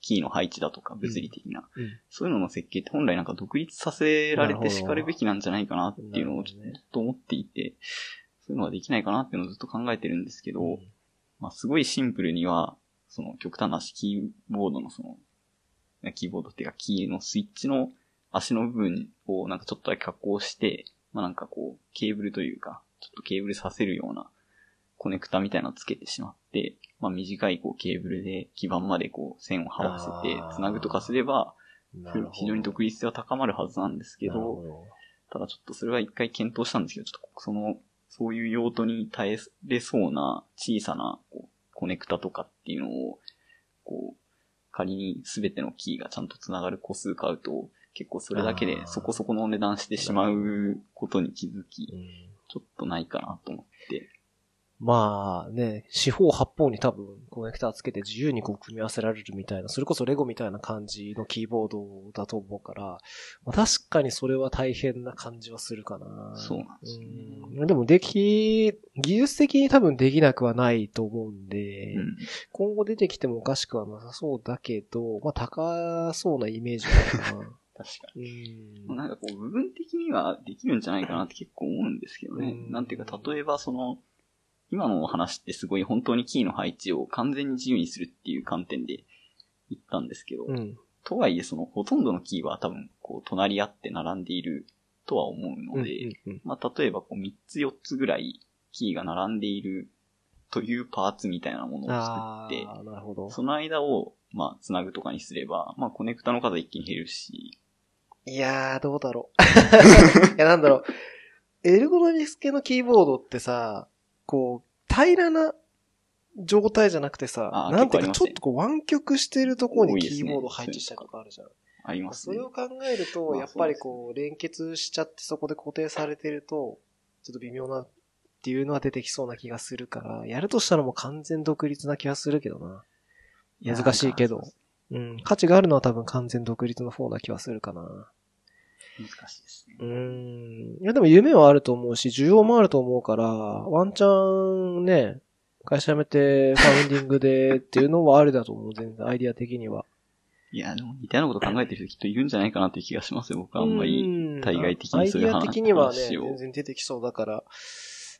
キーの配置だとか、物理的な、うん。そういうのの設計って本来なんか独立させられて叱るべきなんじゃないかなっていうのをちょっと思っていて、そういうのはできないかなっていうのをずっと考えてるんですけど、まあすごいシンプルには、その極端な話、キーボードのその、キーボードっていうかキーのスイッチの足の部分をなんかちょっとだけ加工して、まあなんかこう、ケーブルというか、ちょっとケーブルさせるようなコネクタみたいなのをつけてしまって、まあ短いこうケーブルで基板までこう線を這わせて繋ぐとかすれば、非常に独立性は高まるはずなんですけど、ほど。ただちょっとそれは一回検討したんですけど、ちょっとその、そういう用途に耐えれそうな小さなこうコネクタとかっていうのを、こう、仮に全てのキーがちゃんと繋がる個数買うと、結構それだけでそこそこのお値段してしまうことに気づきう、ん。ちょっとないかなと思って。まあね、四方八方に多分コネクターつけて自由にこう組み合わせられるみたいな、それこそレゴみたいな感じのキーボードだと思うから、まあ、確かにそれは大変な感じはするかな。そうなんですよねうんでもでき、技術的に多分できなくはないと思うんで、うん。今後出てきてもおかしくはなさそうだけど、まあ高そうなイメージはあるな。(laughs) 確かうんに。なんかこう、部分的にはできるんじゃないかなって結構思うんですけどね。うんなんていうか、例えばその、今のお話ってすごい本当にキーの配置を完全に自由にするっていう観点で言ったんですけど、うん。とはいえそのほとんどのキーは多分こう隣り合って並んでいるとは思うので、うんうんまあ例えばこう3つ4つぐらいキーが並んでいるというパーツみたいなものをあ作って。その間をまあ繋ぐとかにすれば、まあコネクタの数一気に減るし、いやー、どうだろう。(laughs) いや、なんだろう。エルゴノミクス系のキーボードってさ、こう、平らな状態じゃなくてさあ、ーなんていうか、ちょ結構ありますねっとこう湾曲してるところにキーボード配置したりとかあるじゃん。ありますねそれ。を考えると、まあやっぱりこう、連結しちゃってそこで固定されてると、ちょっと微妙なっていうのは出てきそうな気がするから、やるとしたらもう完全独立な気がするけどな。や難しいけどうん。価値があるのは多分完全独立の方な気はするかな。難しいですね。うーん。いやでも夢はあると思うし、需要もあると思うから、ワンチャンね、会社辞めてファウンディングでっていうのはありだと思う、全然、アイディア的には。いや、でも似たようなこと考えてる人きっといるんじゃないかなっていう気がしますよ。僕はあんまり。うん対外的にそういう話アイディア的にはね、全然出てきそうだから、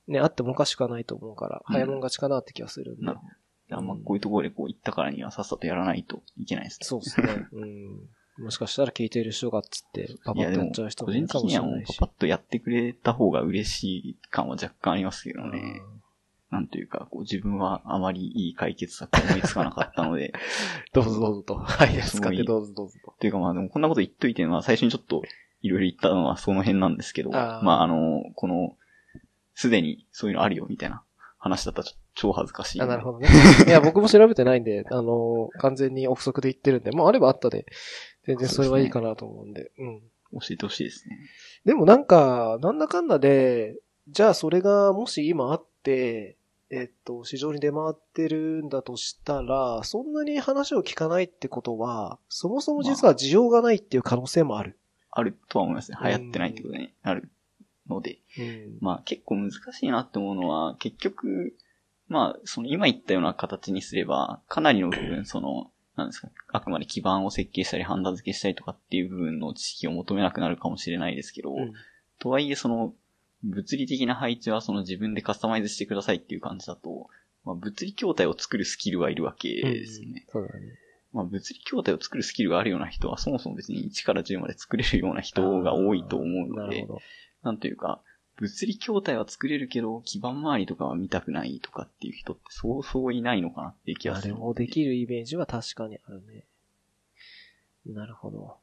ね、あってもおかしくはないと思うから、うん早もん勝ちかなって気がするんで。なるほど。あんまこういうところでこう行ったからにはさっさとやらないといけないですね。そうですね。うん。もしかしたら聞いてる人がっつって、パパッとやっちゃう人もいるか的にはもしれないし。パパッとやってくれた方が嬉しい感は若干ありますけどね。うんなんというか、こう自分はあまりいい解決策を思いつかなかったので、(laughs) どうぞどうぞと。はい、使ってどうぞどうぞと。というかまあでもこんなこと言っといて、まあ最初にちょっといろいろ言ったのはその辺なんですけど、あーまああの、この、すでにそういうのあるよみたいな話だったらちょ超恥ずかしい。あ、なるほどね。いや、(laughs) 僕も調べてないんで、あの、完全に憶測で言ってるんで、まあ、あればあったで、全然それはいいかなと思うんで。うん。教えてほしいですね。でもなんか、なんだかんだで、じゃあそれがもし今あって、えっと、市場に出回ってるんだとしたら、そんなに話を聞かないってことは、そもそも実は需要がないっていう可能性もある。あるとは思いますね。流行ってないってことになるので。うん。まあ結構難しいなって思うのは、結局、まあ、その今言ったような形にすれば、かなりの部分、(clears throat) その、なんですか、あくまで基盤を設計したり、ハンダ付けしたりとかっていう部分の知識を求めなくなるかもしれないですけど、うんとはいえその、物理的な配置はその自分でカスタマイズしてくださいっていう感じだと、まあ、物理筐体を作るスキルはいるわけですよね。そうだね。まあ、物理筐体を作るスキルがあるような人は、そもそも別に1から10まで作れるような人が多いと思うので。なんというか、物理筐体は作れるけど、基盤周りとかは見たくないとかっていう人ってそうそういないのかなって気がする。あれもできるイメージは確かにあるね。なるほど。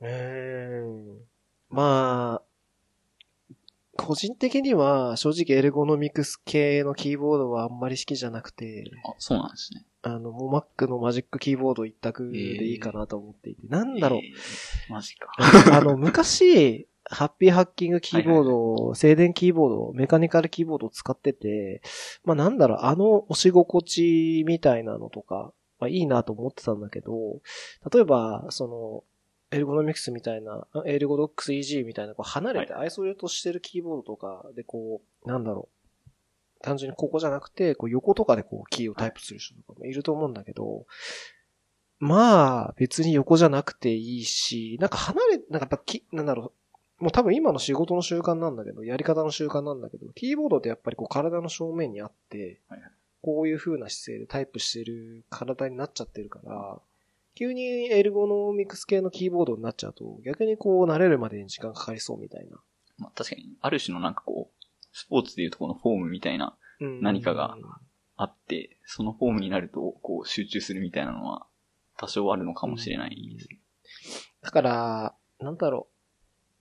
うーん。まあ、個人的には正直エルゴノミクス系のキーボードはあんまり好きじゃなくて、あ、そうなんですね。あの、もう Mac のマジックキーボード一択でいいかなと思っていて、なんだろう。えーマジか。(laughs) あの、昔、ハッピーハッキングキーボード、静電気ーボード、メカニカルキーボードを使ってて、まあなんだろう、あの押し心地みたいなのとか、まあいいなと思ってたんだけど、例えば、その、エルゴノミクスみたいな、あエルゴドックス EG みたいな、こう離れてアイソレートしてるキーボードとかで、こう、なんだろう、単純にここじゃなくて、こう横とかでこうキーをタイプする人とかもいると思うんだけど、まあ、別に横じゃなくていいし、なんか離れ、なんかやっぱき、なんだろう、もう多分今の仕事の習慣なんだけど、やり方の習慣なんだけど、キーボードってやっぱりこう体の正面にあってこういう風な姿勢でタイプしてる体になっちゃってるから、急にエルゴノミクス系のキーボードになっちゃうと、逆にこう慣れるまでに時間かかりそうみたいな。まあ確かに、ある種のなんかこう、スポーツでいうとこのフォームみたいなうん何かがあって、そのフォームになるとこう集中するみたいなのは多少あるのかもしれないですね。だから、なんだろう。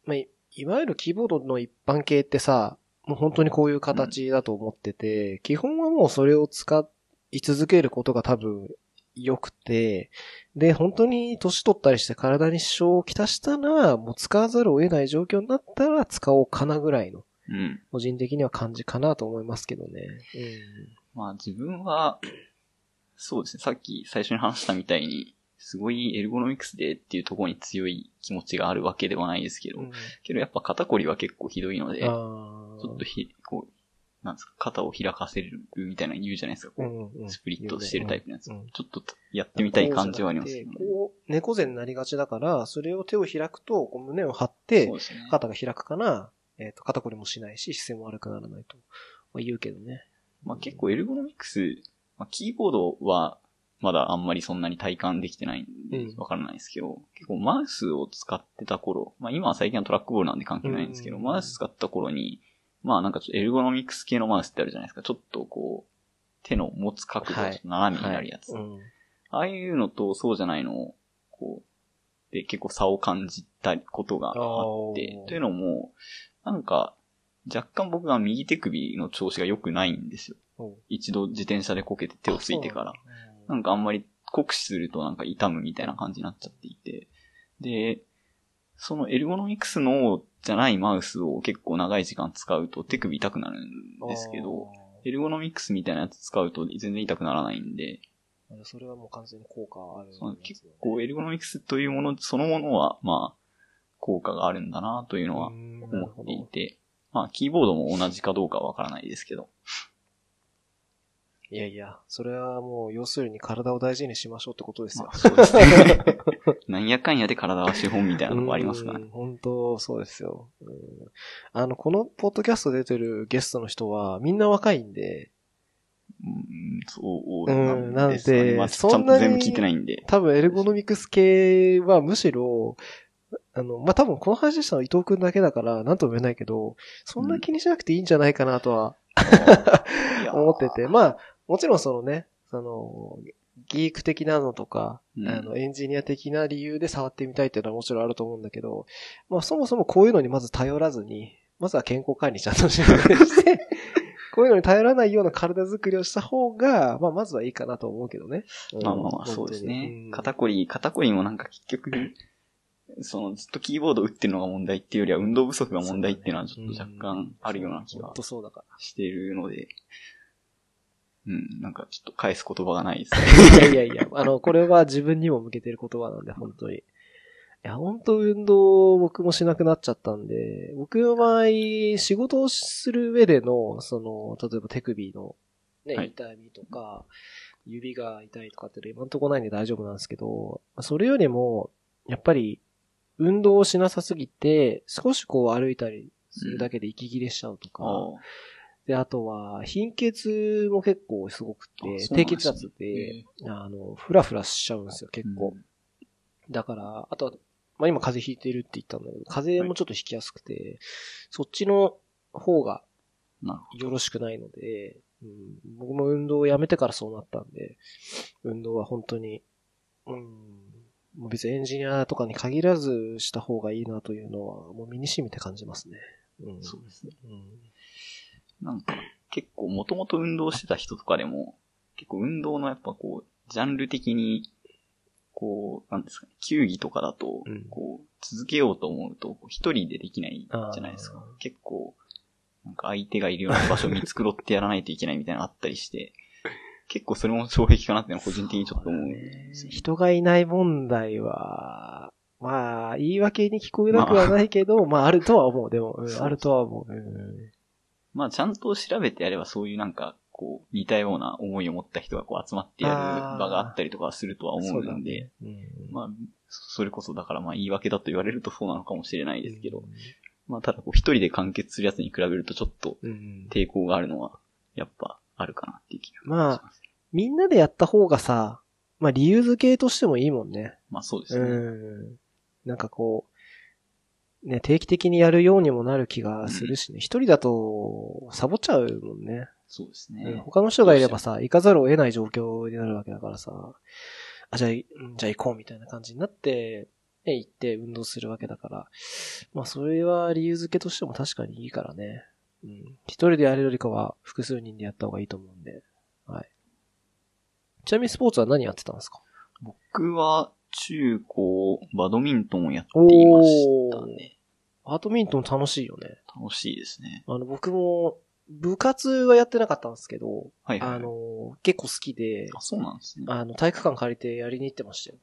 まあ、いいわゆるキーボードの一般系ってさ、もう本当にこういう形だと思ってて、基本はもうそれを使い続けることが多分良くて、で、本当に年取ったりして体に支障をきたしたら、もう使わざるを得ない状況になったら使おうかなぐらいの、うん。個人的には感じかなと思いますけどね。まあ自分は、そうですね、さっき最初に話したみたいに、すごいエルゴノミクスでっていうところに強い気持ちがあるわけではないですけど、うん。けどやっぱ肩こりは結構ひどいので、ちあょっとひ、こう、なんですか、肩を開かせるみたいなの言うじゃないですか、こう、う、んうん、スプリットしてるタイプのやつ。うんうんちょっとやってみたい感じはありますけどね。こう、猫背になりがちだから、それを手を開くと、こう胸を張って。肩が開くから、えっ、と、肩こりもしないし、姿勢も悪くならないと、まあ、言うけどね。まあ結構エルゴノミクス、まあ、キーボードはまだあんまりそんなに体感できてないんでうんわからないですけど、結構マウスを使ってた頃、まあ今は最近はトラックボールなんで関係ないんですけど、うんマウス使った頃に、まあなんかちょっとエルゴノミクス系のマウスってあるじゃないですか。ちょっとこう、手の持つ角度がはい斜めになるやつ。うん。ああいうのとそうじゃないのを、こう、で結構差を感じたことがあってというのも、なんか、若干僕が右手首の調子が良くないんですよ。一度自転車でこけて手をついてから。。なんかあんまり酷使するとなんか痛むみたいな感じになっちゃっていて。で、そのエルゴノミクスのじゃないマウスを結構長い時間使うと手首痛くなるんですけど、エルゴノミクスみたいなやつ使うと全然痛くならないんで、それはもう完全に効果あるね、結構エルゴノミクスというものそのものは、まあ、効果があるんだなというのは思っ。ていて、まあ、キーボードも同じかどうかはわからないですけど、いやいや、それはもう、要するに体を大事にしましょうってことですよまあ、。そうですね。(laughs) なんやかんやで体は資本みたいなとこありますからね。うん本当、そうですよ。うんあの、このポッドキャスト出てるゲストの人は、みんな若いんで、うん、そううんなんでまあ、ちそんなにゃんと全部聞いてないんで。多分エルゴノミクス系はむしろ、あの、まあ、多分この話したのは伊藤くんだけだから、なんとも言えないけど、そんな気にしなくていいんじゃないかなとは、いやー (laughs) 思ってて、まあ、もちろんそのね、その、ギーク的なのとか、うん。あの、エンジニア的な理由で触ってみたいっていうのはもちろんあると思うんだけど、まあそもそもこういうのにまず頼らずに、まずは健康管理ちゃんとして、(laughs) こういうのに頼らないような体作りをした方が、まあまずはいいかなと思うけどね。うんまあまあまあ、そうですね。肩こり、肩こりもなんか結局、そのずっとキーボード打ってるのが問題っていうよりは運動不足が問題っていうのはちょっと若干あるような気が本当そうだかしているので、うん、なんかちょっと返す言葉がないですね。ら。いやいやいや、(laughs) あの、これは自分にも向けてる言葉なんで、本当に。いや、本当運動を僕もしなくなっちゃったんで、僕の場合、仕事をする上での、その、例えば手首の、ね、はい痛みとか、指が痛いとかって今んとこないんで大丈夫なんですけど、それよりも、やっぱり、運動をしなさすぎて、少しこう歩いたりするだけで息切れしちゃうとか、あで、あとは、貧血も結構すごくて、低ね血圧で、あの、フラフラしちゃうんですよ、結構。うんだから、あとは、まあ今風邪ひいてるって言ったんだけど、風邪もちょっとひきやすくて、そっちの方がよろしくないので、うん、僕も運動をやめてからそうなったんで、運動は本当に、うん、もう別にエンジニアとかに限らずした方がいいなというのは、もう身に染みて感じますね。うん、そうですね。うんど。なんか、結構もともと運動してた人とかでも、結構運動のやっぱこう、ジャンル的に、こう、なんですかね、球技とかだとうん、こう、続けようと思うと、一人でできないじゃないですか。結構、なんか相手がいるような場所見繕ってやらないといけないみたいなのあったりして、結構それも障壁かなって個人的にちょっと思うね。人がいない問題は、まあ、言い訳に聞こえなくはないけど、まあ、あるとは思う。でも、うんあるとは思う。うんまあちゃんと調べてやればそういうなんか、こう、似たような思いを持った人がこう集まってやる場があったりとかするとは思そうんで、ねうんまあ、それこそだからまあ言い訳だと言われるとそうなのかもしれないですけど、うんまあただこう一人で完結するやつに比べるとちょっとうん抵抗があるのは、やっぱあるかなっていう気がしまあます。みんなでやった方がさ、まあ理由付けとしてもいいもんね。まあそうですうね。ん。なんかこう、ね、定期的にやるようにもなる気がするしね。一人だと、サボっちゃうもんね。そうですうんね。他の人がいればさ、行かざるを得ない状況になるわけだからさ、あ、じゃあ、うんじゃあ行こうみたいな感じになって、ね、行って運動するわけだから。まあ、それは理由付けとしても確かにいいからね。うん。一人でやるよりかは複数人でやった方がいいと思うんで。はい。ちなみにスポーツは何やってたんですか？僕は中高、バドミントンをやっていましたね。バドミントン楽しいよね。楽しいですね。あの、僕も、部活はやってなかったんですけど、はいはい。あの、結構好きで、あ、そうなんですね。あの、体育館借りてやりに行ってましたよ。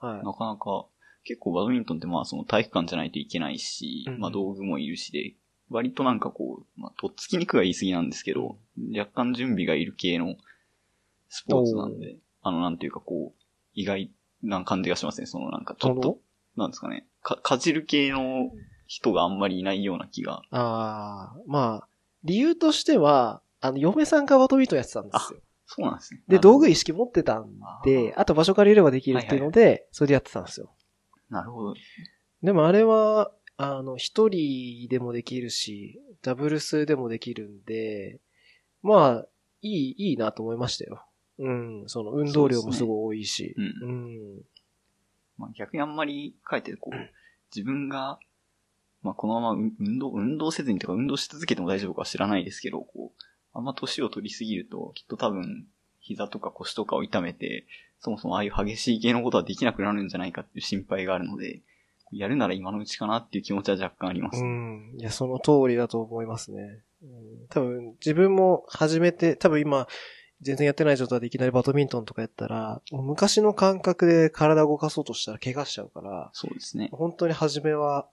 はい。なかなか、結構バドミントンってまあその体育館じゃないといけないし、うんまあ道具もいるしで、割となんかこう、まあとっつきにくが言い過ぎなんですけど、若干準備がいる系のスポーツなんで、あのなんていうかこう、意外な感じがしますね。そのなんかちょっと、なんですかね、か、かじる系の人があんまりいないような気が。ああ、まあ、理由としては、あの、嫁さんがバドミントンやってたんですよ。そうなんですね。で、道具い一式持ってたんで、あと場所借りればできるっていうので、それでやってたんですよ。なるほど。でもあれは、あの、一人でもできるし、ダブルスでもできるんで、まあ、いい、いいなと思いましたよ。うん、その運動量もすごい多いし。ううん。まあ、逆にあんまり書いてこう、自分が、まあ、このまま運運動、運動せずにとか運動し続けても大丈夫かは知らないですけど、こう、あんま年を取りすぎると、きっと多分、膝とか腰とかを痛めて、そもそもああいう激しい系のことはできなくなるんじゃないかっていう心配があるので、やるなら今のうちかなっていう気持ちは若干あります。うん。いや、その通りだと思いますね。うん、多分、自分も始めて、多分今、全然やってない状態でいきなりバドミントンとかやったら、昔の感覚で体を動かそうとしたら怪我しちゃうから、そうですね。本当に初めは、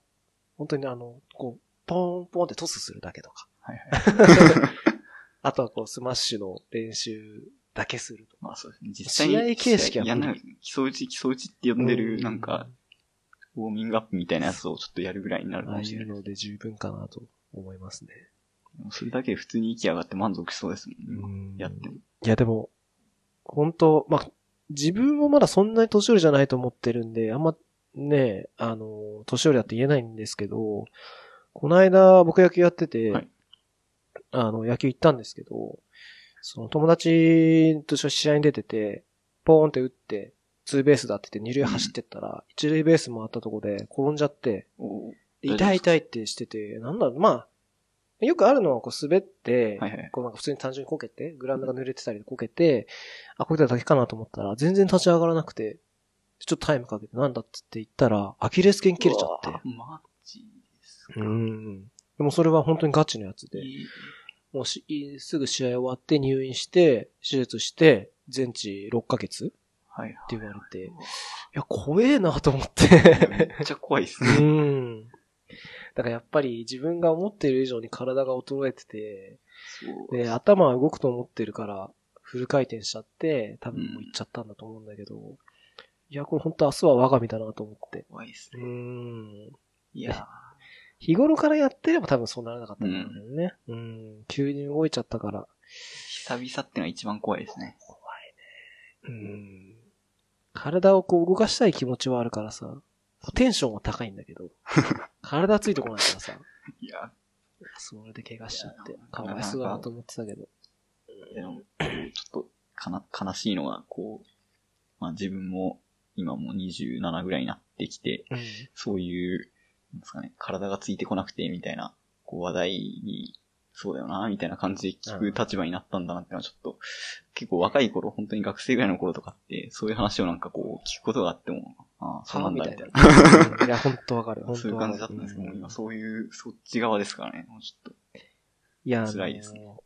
本当にあの、こう、ポンポンってトスするだけとか。はいはい。(laughs) あとはこう、スマッシュの練習だけするとか。まあそうですね。実際に。試合形式はやんない。基礎打ち、基礎打ちって呼んでる、うなんか、、ウォーミングアップみたいなやつをちょっとやるぐらいになるかああもしれない。いうので十分かなと思いますね。それだけで普通に息上がって満足しそうですもんね。うんやっても。いやでも、本当まあ、自分もまだそんなに年寄りじゃないと思ってるんで、あんまね、あの、年寄りだって言えないんですけど、この間僕野球やってて、はい。あの、野球行ったんですけど、その友達と試合に出てて、ポーンって打って、ツーベースだって言って二塁走ってったら、一塁ベース回ったとこで転んじゃって、痛い痛いってしてて、なんだろう、まあ、よくあるのはこう滑って、はいはい。こうなんか普通に単純にこけて、グラウンドが濡れてたりでこけて、あ、こけただけかなと思ったら、全然立ち上がらなくて、ちょっとタイムかけてなんだっつって言ったら、アキレス腱切れちゃって。マジですか。うん。でもそれは本当にガチのやつで、えーもうし、すぐ試合終わって入院して、手術して、全治6ヶ月ってはいはい。言われて、いや、怖えなと思っ。めってちゃ怖いですね。うん。だからやっぱり自分が思っている以上に体が衰えてて。で、頭は動くと思ってるから、フル回転しちゃって、多分もう行っちゃったんだと思うんだけど、いや、これ本当明日は我が身だなと思って。う怖いですね。ん。いや日頃からやってれば多分そうならなかったんだろうけどね。うん。急に動いちゃったから。久々ってのは一番怖いですね。怖いね。うん。体をこう動かしたい気持ちはあるからさ、テンションは高いんだけど、(laughs) 体ついてこないからさ、いや、それで怪我しちゃってかわいそうだなと思ってたけど。でも、ちょっと、かな、悲しいのは、こう、まあ自分も、今もう27ぐらいになってきて、うん。そういう、なんですかね、体がついてこなくて、みたいな、こう話題に、そうだよな、みたいな感じで聞く立場になったんだなってのはちょっと、結構若い頃、本当に学生ぐらいの頃とかって、そういう話をなんかこう、聞くことがあっても、ああ、そうなんだ、みたいな。うんいや、本当わかる。本 (laughs) そういう感じだったんですけど、うん今そういう、そっち側ですからね、もうちょっと。いや、辛いですねあの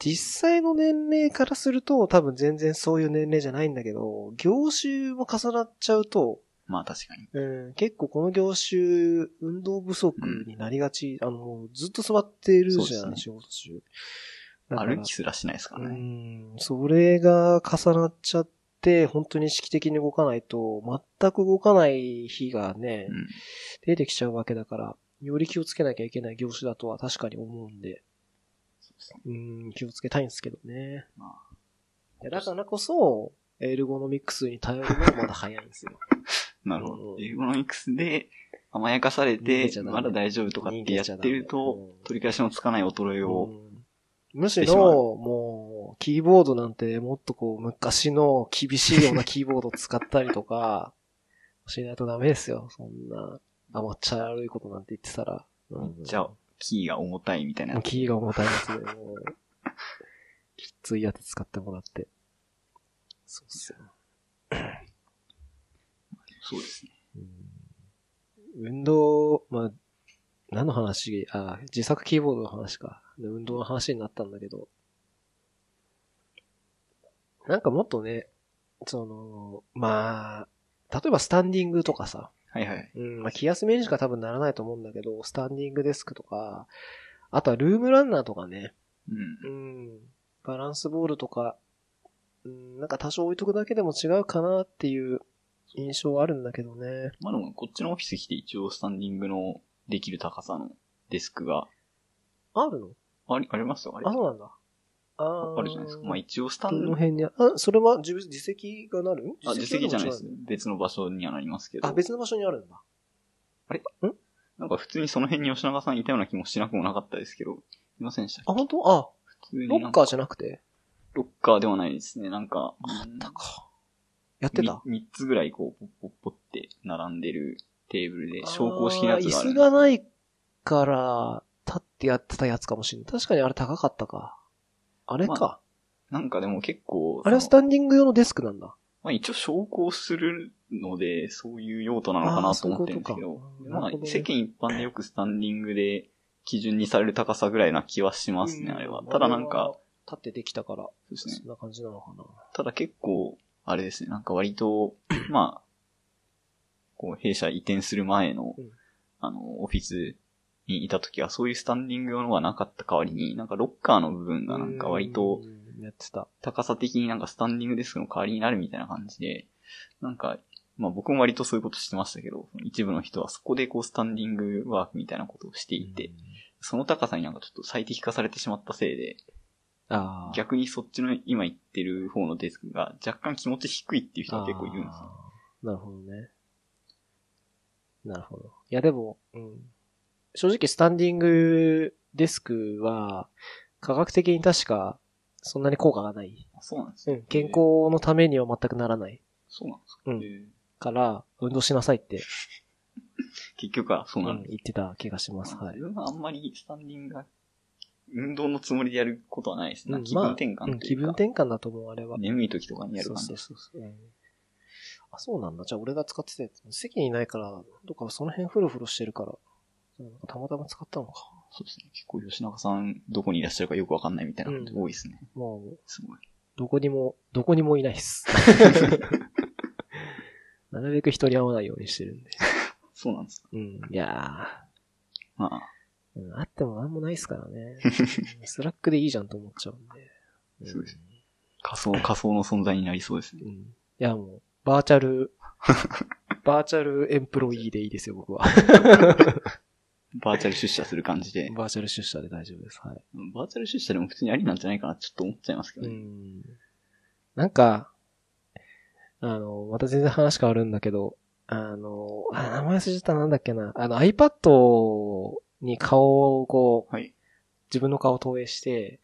実際の年齢からすると多分全然そういう年齢じゃないんだけど、業種も重なっちゃうと、まあ確かに。うん、結構この業種、運動不足になりがち、あの、もうずっと座っているじゃん、ね仕事中。歩きすらしないですからうね。ん、それが重なっちゃって、本当に意識的に動かないと、全く動かない日がね、うん。出てきちゃうわけだから、より気をつけなきゃいけない業種だとは確かに思うんで、そうね。うん、気をつけたいんですけどね。まあ、いやだからこそ、エルゴノミクスに頼るのはまだ早いんですよ。(laughs) なるほど。うんエゴノミクスで甘やかされ逃てまだ大丈夫とかってやってる逃と取り返しのつかない衰えを、うんむしろ、もう、キーボードなんてもっとこう、昔の厳しいようなキーボードを使ったりとか、(laughs) しないとダメですよ。そんな、甘っちゃ悪いことなんて言ってたら。うんじゃあ、キーが重たいみたいな。キーが重たいやつで、もう、きついやつ使ってもらって。そうっすよ。そうですね。うん運動、まあ、何の話？あ、自作キーボードの話か。で運動の話になったんだけど。なんかもっとね、その、まあ、例えばスタンディングとかさ、はいはい。うん、まあ気休めにしか多分ならないと思うんだけど、スタンディングデスクとか、あとはルームランナーとかね、うん。うん、バランスボールとか、うん、なんか多少置いとくだけでも違うかなっていう印象はあるんだけどね。まあでも、こっちのオフィス来て一応スタンディングのできる高さのデスクがあるの？あり、ありますよ、あれ。あ、そうなんだ。あーあるじゃないですか。まあ一応スタどンド、の辺にあ、あそれは自自責がなる？あ、自責じゃないですは。別の場所にはなりますけど。あ、別の場所にあるんだ。なんか普通にその辺に吉永さんいたような気もしなくもなかったですけど、いませんでしたあ、本当？あ、普通にロッカーじゃなくて？ロッカーではないですね。なんか、あったか。やってた？み三つぐらいこう、ポッポッポって並んでるテーブルで、昇降式のやつがある椅子がないから、立ってやってたやつかもしれない。確かにあれ高かったか。あれか。まなんかでも結構、あれはスタンディング用のデスクなんだ。まあ一応昇降するので、そういう用途なのかなと思ってるんですけどあういうまあ世間一般でよくスタンディングで基準にされる高さぐらいな気はしますね、あれは。ただなんか、、立ってできたから、そうですねそんな感じなのかな。ただ結構、あれですね、なんか割と、(clears throat) まあ、こう、弊社移転する前のうん、あの、オフィスにいた時は、そういうスタンディング用のがなかった代わりに、なんかロッカーの部分がなんか割とうん、やってた。高さ的になんかスタンディングデスクの代わりになるみたいな感じで、なんか、まあ僕も割とそういうことしてましたけど、一部の人はそこでこうスタンディングワークみたいなことをしていて、その高さになんかちょっと最適化されてしまったせいで。逆にそっちの今言ってる方のデスクが若干気持ち低いっていう人が結構いるんですよ。なるほどね。なるほど。いやでも、うん。正直スタンディングデスクは、科学的に確か、そんなに効果がない。あそうなんですねうん。健康のためには全くならない。そうなんですか、うんから、運動しなさいって、(laughs) 結局はそううんなんです。言ってた気がします。はい自。分はあんまりスタンディングが、運動のつもりでやることはないですね。うん気分転換まあうんというか、気分転換だと思う、あれは。眠い時とかにやる感じそうそうそうあ、そうなんだ。じゃあ俺が使ってたやつ。席にいないから、どっかその辺フロフロしてるから、たまたま使ったのか。そうですね。結構吉永さんどこにいらっしゃるかよくわかんないみたいなこと多いですね。もう、すごい。どこにも、どこにもいないっす。(laughs) なるべく人に会わないようにしてるんで。そうなんですか。うん。いやまあ、ー、うん、あってもなんもないっすからね。(laughs) Slack でいいじゃんと思っちゃうんで。んそうです仮想、仮想の存在になりそうですね。うん。いやもう、 virtual、virtual employee でいいですよ、僕は。(laughs) バーチャル出社する感じで。バーチャル出社で大丈夫です。はい。バーチャル出社でも普通にありなんじゃないかなちょっと思っちゃいますけうどね。ん。なんか、あの、また全然話変わるんだけど、あの、あ名前忘れちゃったなんだっけな。あの iPad に顔をこう、はい。自分の顔を投影して、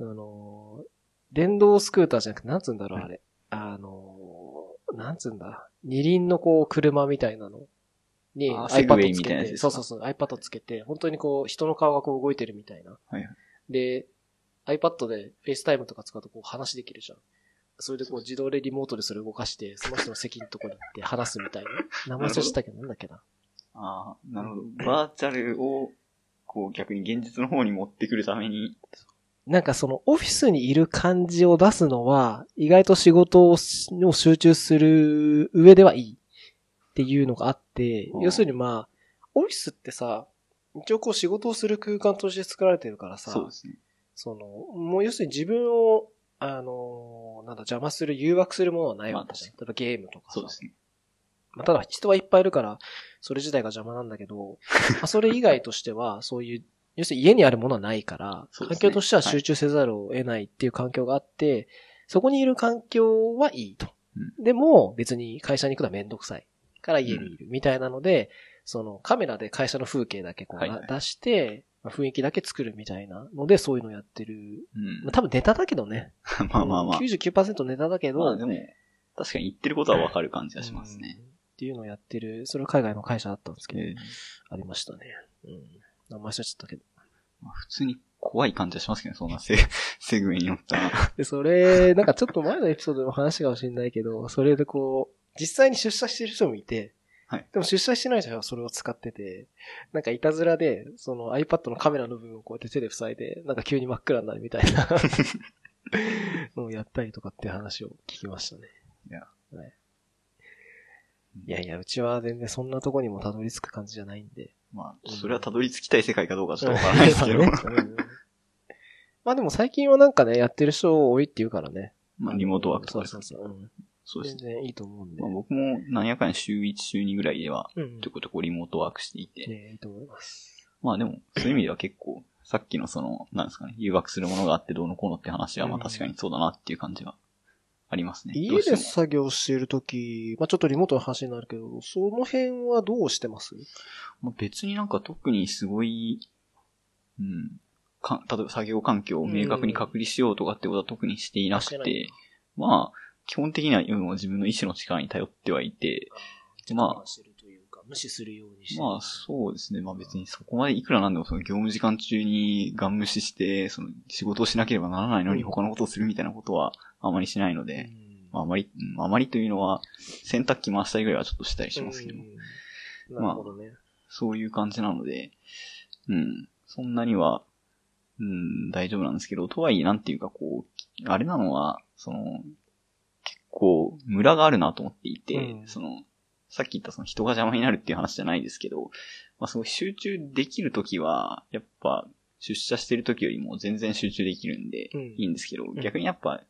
あの、電動スクーターじゃなくて、なんつうんだろう、あれ。あの、なんつうんだ。二輪のこう、車みたいなのに iPad つけて、そうそうそう、iPad つけて、本当にこう、人の顔がこう動いてるみたいな。はいはい。で、iPad で FaceTime とか使うとこう話できるじゃん。それでこう自動でリモートでそれ動かして、その人の席のとこに行って話すみたいな。名前忘れちゃったけど、なんだっけな。ああ、なるほど。バーチャルを、こう逆に現実の方に持ってくるために、なんかそのオフィスにいる感じを出すのは、意外と仕事を集中する上ではいいっていうのがあっ要するにまあ、オフィスってさ、一応こう仕事をする空間として作られてるからさ、そうですね。その、もう要するに自分を、あの、なんだ、邪魔する、誘惑するものはないわけじゃん。ま例えばゲームとかさ。そうですね。まあ、ただ人はいっぱいいるから、それ自体が邪魔なんだけど、(laughs) まあ、それ以外としては、そういう、要するに家にあるものはないから、環境としては集中せざるを得ないっていう環境があって、そこにいる環境はいいと。でも、別に会社に行くのはめんどくさい。から家にいる。みたいなので、そのカメラで会社の風景だけこう、はいはい出して、まあ雰囲気だけ作るみたいなので、そういうのやってる。うんまあ、多分ネタだけどね。(laughs) まあまあまあ。99%ネタだけど、まあでも、確かに言ってることはわかる感じがしますね。うんっていうのをやってる、それは海外の会社だったんですけど、えーありましたね。うん。名前忘れちゃったけど。まあ普通に怖い感じはしますけどね、そんなセ (laughs) セグウェイに乗ったら。で、それ、なんかちょっと前のエピソードでも話したかもしれないけど、それでこう、実際に出社してる人もいて、はいでも出社してない人はそれを使ってて、なんかいたずらで、その iPad のカメラの部分をこうやって手で塞いで、なんか急に真っ暗になるみたいな (laughs) のをやったりとかって話を聞きましたね。いやはい。いやいや、うちは全然そんなとこにもたどり着く感じじゃないんで。まあ、それはたどり着きたい世界かどうかちょっとわからないですけど。まあでも最近はなんかね、やってる人多いって言うからね。まあ、リモートワークとそうかですそうそう。うんそうですね。全然いいと思うんで。まあ、僕もなんやかんや週1、週2ぐらいでは、うんちょこちょこリモートワークしていて。ねいいと思います。まあでも、そういう意味では結構、さっきのその、なんですかね、誘惑するものがあってどうのこうのって話は、まあうん確かにそうだなっていう感じはありますね。うしてもで作業しているとき、まあちょっとリモートの話になるけど、その辺はどうしてます？まあ、別になんか特にすごい、うん、か、例えば作業環境を明確に隔離しようとかってことは特にしていなくしてないて、まあ、基本的には今も自分の意志の力に頼ってはいて、まあ、してるというか、無視するようにしてまあそうですね。まあ別にそこまでいくらなんでもその業務時間中にガン無視して、その仕事をしなければならないのにうん。他のことをするみたいなことはあまりしないのうで、ん。まああまり、うんあまりというのは洗濯機回したりぐらいはちょっとしたりしますけど、どね。そういう感じなので、うん、そんなには、うん、大丈夫なんですけど、とはいえなんていうかこう、あれなのは、その、結構ムラがあるなと思っていて、うんその、さっき言ったその人が邪魔になるっていう話じゃないですけど、まあ、すごい集中できるときは、やっぱ、出社してるときよりも全然集中できるんで、うんいいんですけど、ん逆にやっぱ、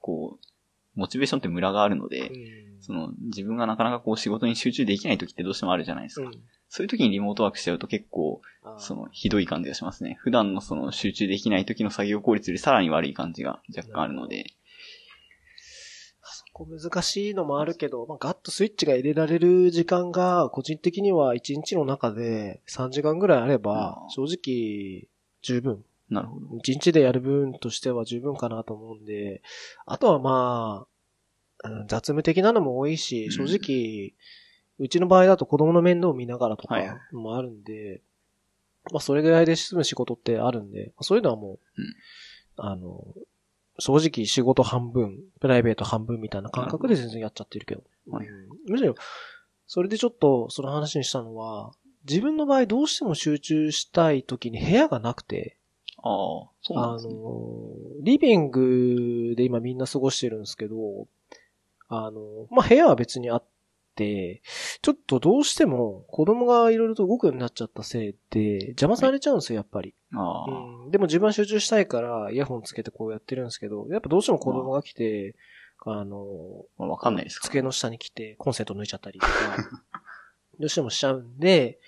こう、モチベーションってムラがあるので、うんその、自分がなかなかこう仕事に集中できないときってどうしてもあるじゃないですか。うんそういうときにリモートワークしちゃうと結構、その、ひどい感じがしますね。普段のその、集中できない時の作業効率よりさらに悪い感じが若干あるので。難しいのもあるけど、まあ、ガッとスイッチが入れられる時間が、個人的には1日の中で3時間ぐらいあれば正直、十分。なるほど。1日でやる分としては十分かなと思うんで、あとはまあ、うん雑務的なのも多いし、うん正直、うちの場合だと子供の面倒を見ながらとかはいはいもあるんで、まあそれぐらいで済む仕事ってあるんで、まあそういうのはもう、うんあの、正直仕事半分、プライベート半分みたいな感覚で全然やっちゃってるけど。はいうんむしろ、それでちょっとその話にしたのは、自分の場合どうしても集中したい時に部屋がなくて、ああ、そうなんあですね。の、リビングで今みんな過ごしてるんですけど、あの、まあ、部屋は別にあって、ちょっとどうしても子供がいろいろと動くようになっちゃったせいで、邪魔されちゃうんですよ、やっぱり。ああ、うん。でも自分は集中したいから、イヤホンつけてこうやってるんですけど、やっぱどうしても子供が来て、あの、まあわかんないです机の下に来てコンセント抜いちゃったりとか、(laughs) どうしてもしちゃうんで、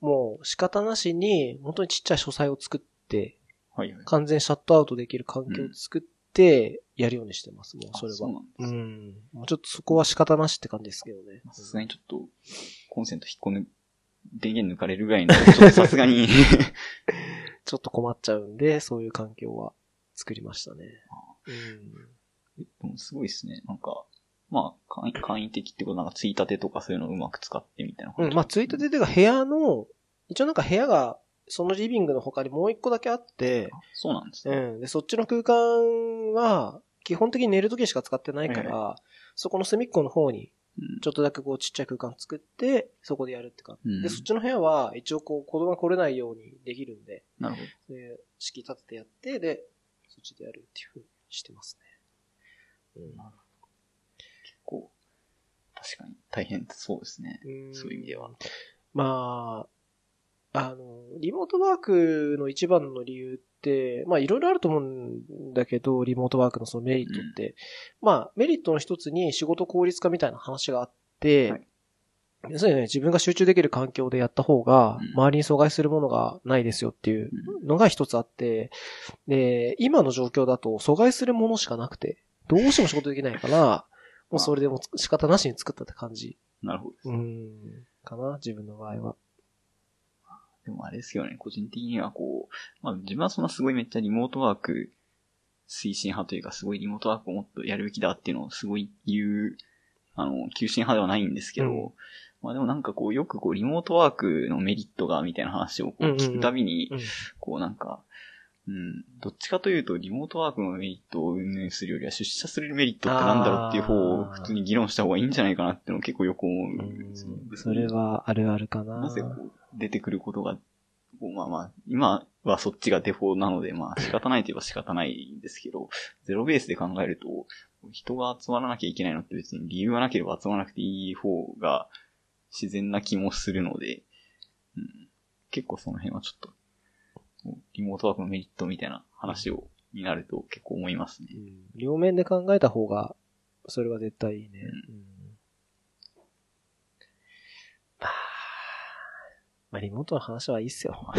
もう仕方なしに、本当にちっちゃい書斎を作って、はいはい。完全シャットアウトできる環境を作って、やるようにしてます、もう、それは。あそうなんですねうん。もうちょっとそこは仕方なしって感じですけどね。さすがにちょっと、コンセント引っこ抜いて、電源抜かれるぐらいの、ちょっとさすがに、(laughs) ちょっと困っちゃうんで、そういう環境は作りましたね。でもすごいですね。なんか、まあ、簡易簡易的ってことなんか、ついたてとかそういうのをうまく使ってみたいなうん。うん、まあ、ついたてというか部屋の、一応なんか部屋が、そのリビングの他にもう一個だけあって、あそうなんですね。うん。で、そっちの空間は、基本的に寝るときしか使ってないから、そこの隅っこの方に、うんちょっとだけこうちっちゃい空間作って、そこでやるって感じ。うんで、そっちの部屋は、一応こう子供が来れないようにできるんで、なるほど。で、敷き立ててやって、で、そっちでやるっていうふうにしてますね。うん結構、確かに大変そうですね。うんそういう意味では。まあ、あの、リモートワークの一番の理由って、まあいろいろあると思うんだけど、リモートワークのそのメリットって、まあメリットの一つに仕事効率化みたいな話があって、はい要するにね、自分が集中できる環境でやった方がうん、周りに阻害するものがないですよっていうのが一つあって、で、今の状況だと阻害するものしかなくて、どうしても仕事できないから、(laughs) もうそれでもう仕方なしに作ったって感じ。なるほど。うん。かな自分の場合は。でもあれですよね、個人的にはこう、まあ自分はそんなすごいめっちゃリモートワーク推進派というか、すごいリモートワークをもっとやるべきだっていうのをすごい言う、あの、急進派ではないんですけど、うんまあでもなんかこう、よくこう、リモートワークのメリットがみたいな話をこう聞くたびに、うん。こうなんか、うん、どっちかというと、リモートワークのメリットを運営するよりは、出社するメリットってなんだろうっていう方を普通に議論した方がいいんじゃないかなっていうのを結構よく思うんですよね。うん。それはあるあるかな。なぜこう出てくることが、こうまあまあ、今はそっちがデフォなので、まあ仕方ないといえば仕方ないんですけど、ゼロベースで考えると、人が集まらなきゃいけないのって別に理由がなければ集まらなくていい方が自然な気もするので、うん、結構その辺はちょっと、リモートワークのメリットみたいな話を、になると結構思いますねう。ん両面で考えた方が、それは絶対いいね。うんうんまあ、まあ、リモートの話はいいっすよ。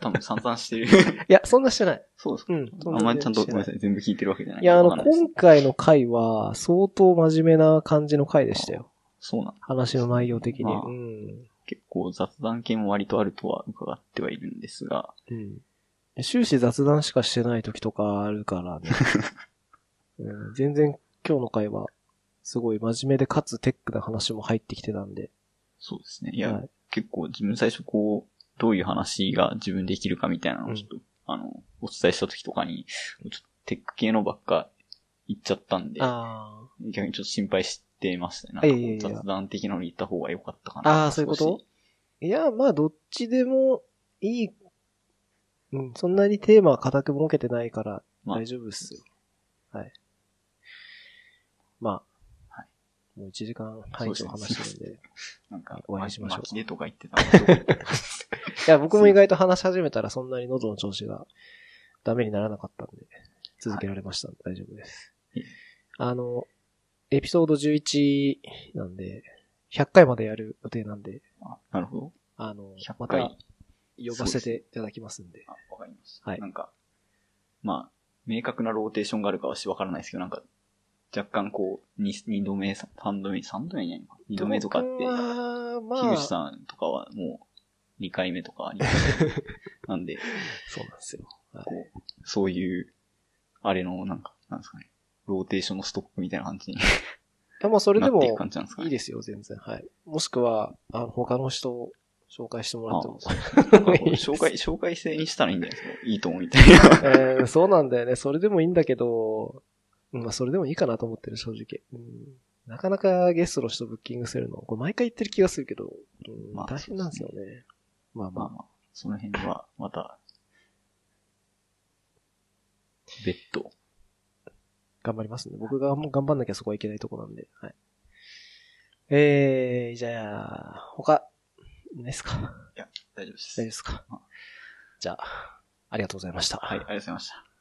多分散々してる。(laughs) いや、そんなしてない。そうですか。うん。あんまりちゃんとごめんなさい。全部聞いてるわけじゃない。いや、あの、今回の回は、相当真面目な感じの回でしたよ。そうなんだ話の内容的に。まあうん。結構雑談系も割とあるとは伺ってはいるんですが、うん。終始雑談しかしてない時とかあるからね。(laughs) うん、全然今日の回は、すごい真面目でかつテックな話も入ってきてたんで。そうですね。いや、はい結構自分最初こう、どういう話が自分できるかみたいなのをちょっと、あの、お伝えした時とかに、ちょっとテック系のばっか言っちゃったんで、あ逆にちょっと心配してましたね。なんかこういやいやいや雑談的なのに言った方が良かったかな。あーそういうこと？いや、まあ、どっちでもいい。うん、そんなにテーマは固く設けてないからまあ大丈夫っすよ。はい。まあ、はいもう1時間半以上話してるんで。(laughs) なんか、お会いしましょう巻きでとか言ってた (laughs) いや、僕も意外と話し始めたらそんなに喉の調子がダメにならなかったんで、続けられましたんで大丈夫です。あの、エピソード11なんで、100回までやる予定なんで、あなるほど。あの、100ま回た呼ばせていただきますんで。あ、わかりました。はいなんか、まあ、明確なローテーションがあるかはしわからないですけど、なんか、若干こう、二二度目、三度目、三度目じゃないのか。二度目とかって、僕はま樋あ、口さんとかはもう、二回目とかあります、なんで、そうなんですよ。はいこう、そういう、あれの、なんか、なんですかね、ローテーションのストックみたいな感じにいやまあ、それでもい。いいですよ、全然。はい。もしくは、あの、他の人を紹介してもらっても。紹介、紹介制にしたらいいんじゃないですか。いいと思うみたいな。(laughs) えーそうなんだよね。それでもいいんだけど、うんまあ、それでもいいかなと思ってる、正直。うん、なかなかゲストの人ブッキングするの、これ毎回言ってる気がするけど、うんまあ大変なんですよね。まあまあ、まあまあ、その辺は、また、別途。頑張りますんで。僕がもう頑張んなきゃそこはいけないとこなんで。はい。えー、じゃあ、他、ないですか？いや、大丈夫です。大丈夫ですか？あじゃあ、ありがとうございました。はい、ありがとうございました。